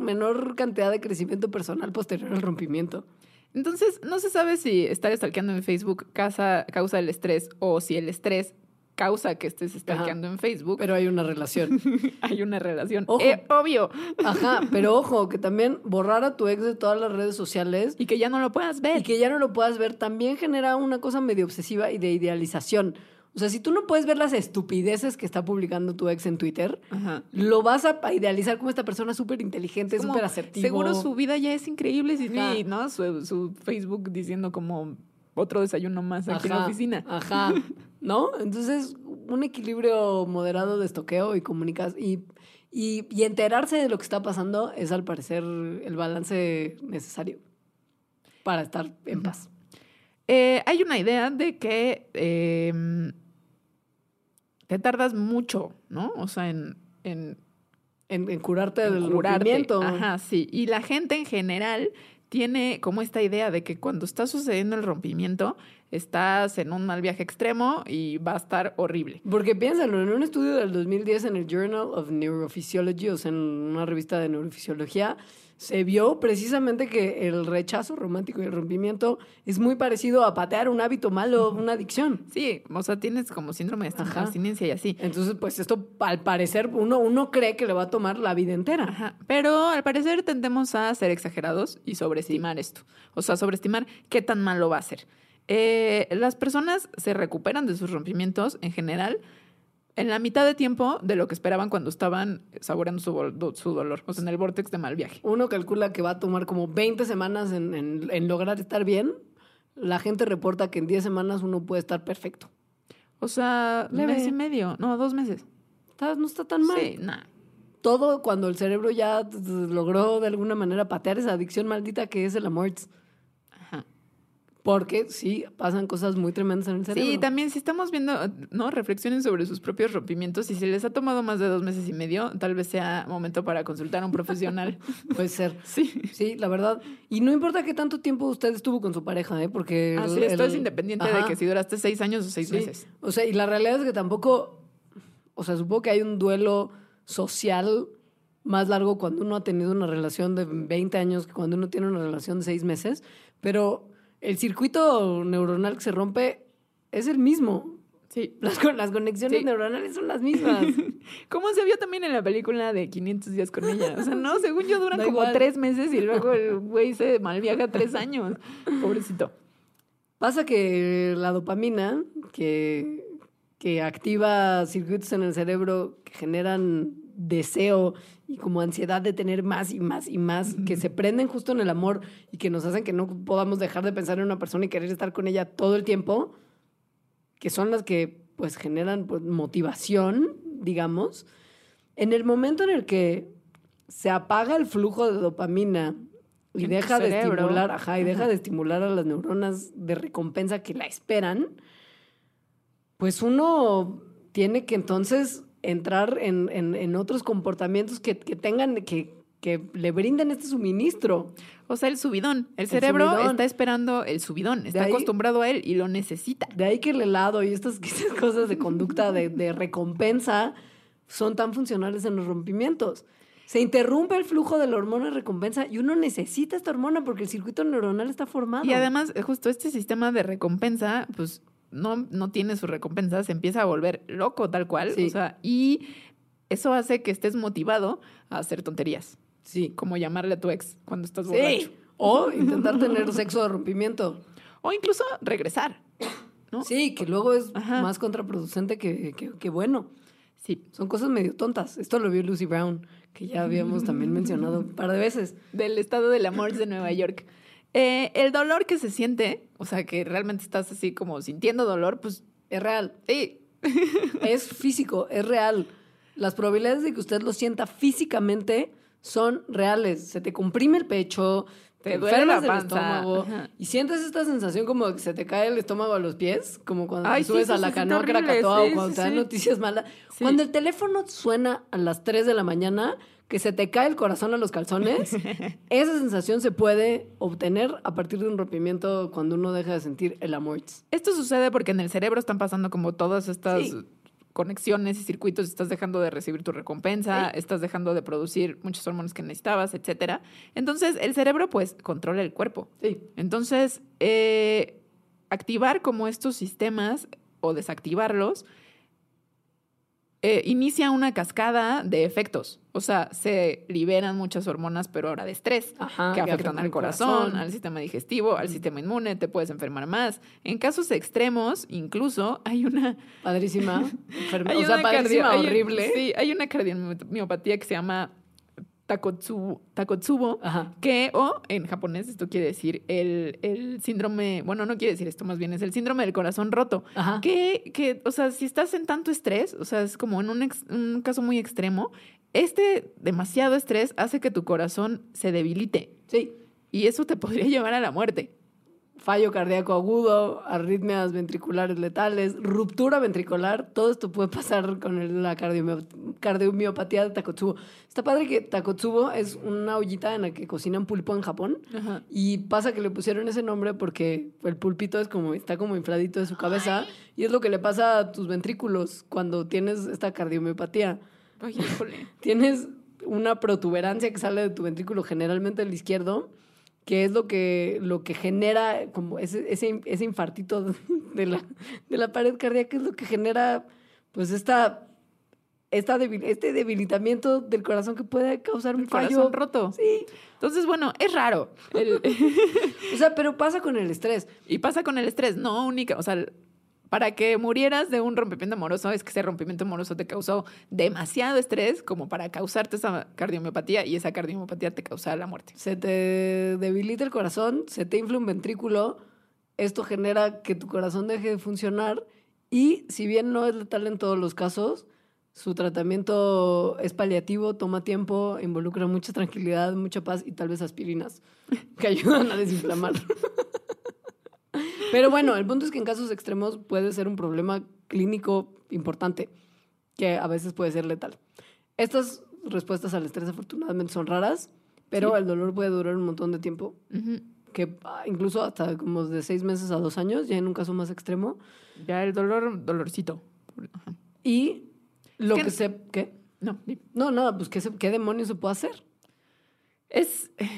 menor cantidad de crecimiento personal posterior al rompimiento. Entonces, no se sabe si estar stalkeando en Facebook causa, causa el estrés o si el estrés causa que estés stalkeando en Facebook. Pero hay una relación. [laughs] hay una relación. Ojo. Eh, obvio. Ajá, pero ojo, que también borrar a tu ex de todas las redes sociales Y que ya no lo puedas ver. y que ya no lo puedas ver también genera una cosa medio obsesiva y de idealización. O sea, si tú no puedes ver las estupideces que está publicando tu ex en Twitter, Ajá. lo vas a idealizar como esta persona súper inteligente, súper asertivo. Seguro su vida ya es increíble mí, ¿no? Su, su Facebook diciendo como otro desayuno más aquí en la oficina. Ajá. [laughs] ¿No? Entonces, un equilibrio moderado de estoqueo y comunicación y, y, y enterarse de lo que está pasando es al parecer el balance necesario para estar en paz. Eh, hay una idea de que eh, te tardas mucho, ¿no? O sea, en, en, En, en curarte en del curarte. Ajá, sí. Y la gente en general tiene como esta idea de que cuando está sucediendo el rompimiento, estás en un mal viaje extremo y va a estar horrible. Porque piénsalo, en un estudio del 2010 en el Journal of Neurophysiology, o sea, en una revista de neurofisiología, se vio precisamente que el rechazo romántico y el rompimiento es muy parecido a patear un hábito malo, una adicción. Sí, o sea, tienes como síndrome de abstinencia y así. Entonces, pues esto al parecer uno, uno cree que le va a tomar la vida entera. Ajá. Pero al parecer tendemos a ser exagerados y sobreestimar esto. O sea, sobreestimar qué tan malo va a ser. Eh, las personas se recuperan de sus rompimientos en general en la mitad de tiempo de lo que esperaban cuando estaban saboreando su, dolor, o sea, en el vortex de mal viaje. Uno calcula que va a tomar como 20 semanas en, en- en lograr estar bien. La gente reporta que en 10 semanas uno puede estar perfecto. O sea, Leve. mes y medio, no, dos meses. Está- no está tan mal. Sí, nah. todo cuando el cerebro ya logró de alguna manera patear esa adicción maldita que es el amor. Porque sí, pasan cosas muy tremendas en el cerebro. Sí, también si estamos viendo, ¿no? Reflexionen sobre sus propios rompimientos y si les ha tomado más de dos meses y medio, tal vez sea momento para consultar a un profesional. [laughs] Puede ser. sí. Sí, la verdad. Y no importa qué tanto tiempo usted estuvo con su pareja, ¿eh? Porque... Así el- esto es independiente Ajá. de que si duraste seis años o seis Sí. meses. O sea, y la realidad es que tampoco... O sea, supongo que hay un duelo social más largo cuando uno ha tenido una relación de 20 años que cuando uno tiene una relación de seis meses, pero el circuito neuronal que se rompe es el mismo. Sí. Las, con- las conexiones Sí. neuronales son las mismas. [laughs] Como se vio también en la película de 500 días con ella. O sea, no, [laughs] según yo duran Da como igual. tres meses y luego el [laughs] güey se malviaja tres años. Pobrecito. Pasa que la dopamina, que, que activa circuitos en el cerebro que generan deseo y como ansiedad de tener más y más y más, que se prenden justo en el amor y que nos hacen que no podamos dejar de pensar en una persona y querer estar con ella todo el tiempo, que son las que pues generan pues, motivación, digamos. En el momento en el que se apaga el flujo de dopamina y En deja de estimular, ajá, y deja de estimular a las neuronas de recompensa que la esperan, pues uno tiene que entonces entrar en, en- en otros comportamientos que, que tengan, que, que le brinden este suministro. O sea, el subidón. El cerebro subidón. está esperando el subidón. Está ahí- acostumbrado a él y lo necesita. De ahí que el helado y estas, [laughs] estas cosas de conducta de, de recompensa son tan funcionales en los rompimientos. Se interrumpe el flujo de la hormona de recompensa y uno necesita esta hormona porque el circuito neuronal está formado. Y además, justo este sistema de recompensa, pues no, no tiene su recompensa, se empieza a volver loco tal cual. Sí. O sea, y eso hace que estés motivado a hacer tonterías. Sí. Como llamarle a tu ex cuando estás borracho. Sí. O intentar tener sexo de rompimiento. O incluso regresar. ¿no? Sí, que luego es Ajá. más contraproducente que, que- que bueno. Sí. Son cosas medio tontas. Esto lo vio Lucy Brown, que ya habíamos también mencionado un par de veces. Del estado del amor de Nueva York. Eh, el dolor que se siente, o sea, que realmente estás así como sintiendo dolor, pues Es real. sí, [laughs] Es físico, es real. Las probabilidades de que usted lo sienta físicamente son reales. Se te comprime el pecho, te, Te duele la panza. estómago Ajá. y sientes esta sensación como que se te cae el estómago a los pies, como cuando Ay, te sí, subes eso a la canoa Krakatoa sí, o cuando sí, te dan sí. noticias malas. Sí. Cuando el teléfono suena a las 3 de la mañana, que se te cae el corazón a los calzones, [laughs] esa sensación se puede obtener a partir de un rompimiento cuando uno deja de sentir el amor. Esto sucede porque en el cerebro están pasando como todas estas Sí. conexiones y circuitos, estás dejando de recibir tu recompensa, estás dejando de producir muchos hormonas que necesitabas, etcétera. Entonces, el cerebro, pues, controla el cuerpo. Sí. Entonces, eh, activar como estos sistemas o desactivarlos eh, inicia una cascada de efectos. O sea, se liberan muchas hormonas, pero ahora de estrés, Ajá, que afectan al corazón, al al sistema digestivo, al sistema inmune, te puedes enfermar más. En casos extremos, incluso hay una... Padrísima. [laughs] enferma- hay o sea, una padrísima, cardio- hay- horrible. Sí, hay una cardiomiopatía que se llama Takotsubo, Takotsubo que, o en japonés esto quiere decir el, el síndrome, bueno, no quiere decir esto, más bien es el síndrome del corazón roto. Ajá. Que, que, o sea, si estás en tanto estrés, o sea, es como en un, ex- un caso muy extremo, este demasiado estrés hace que tu corazón se debilite Sí. y eso te podría [laughs] llevar a la muerte. Fallo cardíaco agudo, arritmias ventriculares letales, ruptura ventricular, todo esto puede pasar con la cardiomio- cardiomiopatía de Takotsubo. Está padre que Takotsubo es una ollita en la que cocinan pulpo en Japón. Ajá. Y pasa que le pusieron ese nombre porque el pulpito es como, está como infladito de su cabeza. Y es lo que le pasa a tus ventrículos cuando tienes esta cardiomiopatía. Ay. [laughs] Tienes una protuberancia que sale de tu ventrículo, generalmente el izquierdo, que es lo que, lo que genera como ese, ese, ese infartito [laughs] de la, de la pared cardíaca, es lo que genera pues esta, esta debil- este debilitamiento del corazón que puede causar un El fallo. corazón roto. Sí. Entonces, bueno, es raro. [laughs] El- O sea, pero pasa con el estrés. y pasa con el estrés, no única, o sea, para que murieras de un rompimiento amoroso es que ese rompimiento amoroso te causó demasiado estrés como para causarte esa cardiomiopatía y esa cardiomiopatía te causa la muerte. Se te debilita el corazón, se te infla un ventrículo, esto genera que tu corazón deje de funcionar y si bien no es letal en todos los casos, su tratamiento es paliativo, toma tiempo, involucra mucha tranquilidad, mucha paz y tal vez aspirinas [laughs] que ayudan a desinflamar. [laughs] Pero bueno, el punto es que en casos extremos puede ser un problema clínico importante que a veces puede ser letal. Estas respuestas al estrés afortunadamente son raras, pero Sí. el dolor puede durar un montón de tiempo, Ujú. que ah, incluso hasta como de seis meses a dos años, ya en un caso más extremo. Ya el dolor, dolorcito. Ajá. Y lo ¿Qué? que se... ¿Qué? No, No, nada, pues ¿qué, se- ¿qué demonios se puede hacer? es... eh,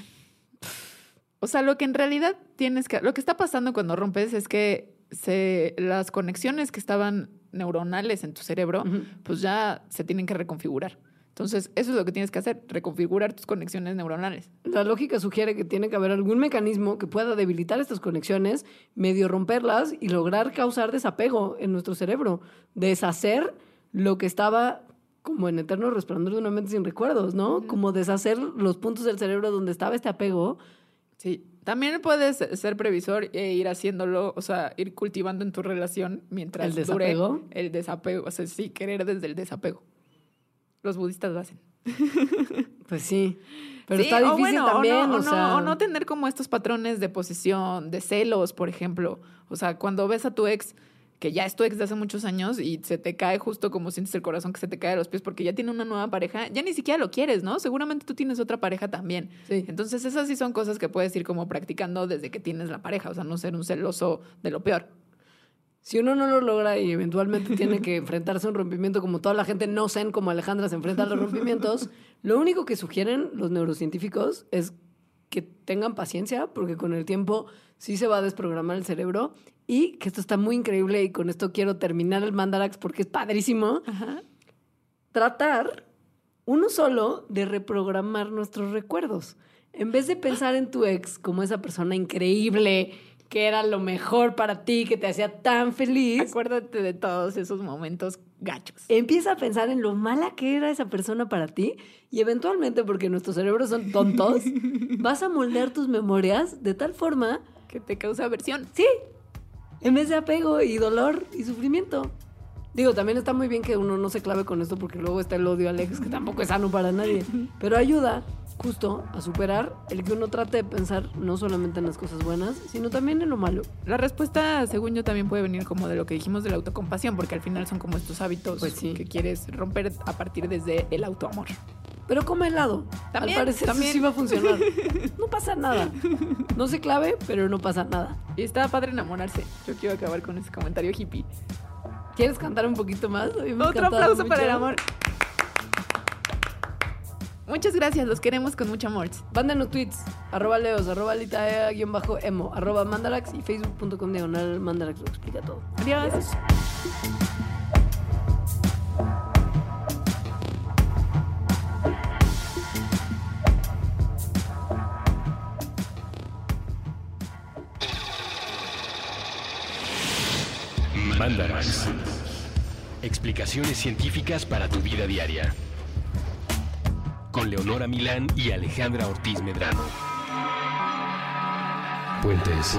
O sea, lo que en realidad tienes que... Lo que está pasando cuando rompes es que se, las conexiones que estaban neuronales en tu cerebro, pues ya se tienen que reconfigurar. Entonces, eso es lo que tienes que hacer, reconfigurar tus conexiones neuronales. La lógica sugiere que tiene que haber algún mecanismo que pueda debilitar estas conexiones, medio romperlas y lograr causar desapego en nuestro cerebro, deshacer lo que estaba como en eterno resplandor de una mente sin recuerdos, ¿no? Como deshacer los puntos del cerebro donde estaba este apego. Sí. También puedes ser previsor e ir haciéndolo, o sea, ir cultivando en tu relación mientras ¿El dure desapego? el desapego. O sea, sí, querer desde el desapego. Los budistas lo hacen. [laughs] Pues sí. Pero Sí, está o difícil o también, no, o, o no- sea... o no tener como estos patrones de posesión, de celos, por ejemplo. O sea, cuando ves a tu ex que ya es tu ex de hace muchos años y se te cae justo como sientes el corazón que se te cae a los pies porque ya tiene una nueva pareja, ya ni siquiera lo quieres, ¿no? Seguramente tú tienes otra pareja también. Sí. Entonces esas sí son cosas que puedes ir como practicando desde que tienes la pareja, o sea, no ser un celoso de lo peor. Si uno no lo logra y eventualmente [laughs] tiene que enfrentarse a un rompimiento como toda la gente no zen como Alejandra se enfrenta a los rompimientos, [laughs] lo único que sugieren los neurocientíficos es que tengan paciencia porque con el tiempo sí se va a desprogramar el cerebro y que esto está muy increíble y con esto quiero terminar el Mandarax porque es padrísimo. Tratar uno solo de reprogramar nuestros recuerdos. En vez de pensar en tu ex como esa persona increíble, que era lo mejor para ti, que te hacía tan feliz, Acuérdate de todos esos momentos gachos. empieza a pensar en lo mala que era esa persona para ti y eventualmente, porque nuestros cerebros son tontos, [laughs] vas a moldear tus memorias de tal forma, Que te causa aversión. sí, en vez de apego y dolor y sufrimiento. Digo, también está muy bien que uno no se clave con esto porque luego está el odio al ex, que tampoco es sano para nadie. Pero ayuda justo a superar el que uno trate de pensar no solamente en las cosas buenas, sino también en lo malo. La respuesta, según yo, también puede venir como de lo que dijimos de la autocompasión, porque al final son como estos hábitos Pues sí. que quieres romper a partir desde el autoamor. Pero come helado. También, Al parecer también. eso sí va a funcionar. [laughs] No pasa nada. No se clave, pero no pasa nada. Y está padre enamorarse. Yo quiero acabar con ese comentario hippie. ¿Quieres cantar un poquito más? Otro aplauso para el mucho. amor. Muchas gracias, los queremos con mucho amor. Mándenos tweets, arroba leos, arroba litaea, guion bajo emo, arroba mandarax y facebook.com diagonal mandarax lo explica todo. Adiós. Mandarax. Explicaciones científicas para tu vida diaria. Con Leonora Milán y Alejandra Ortiz Medrano. Puentes.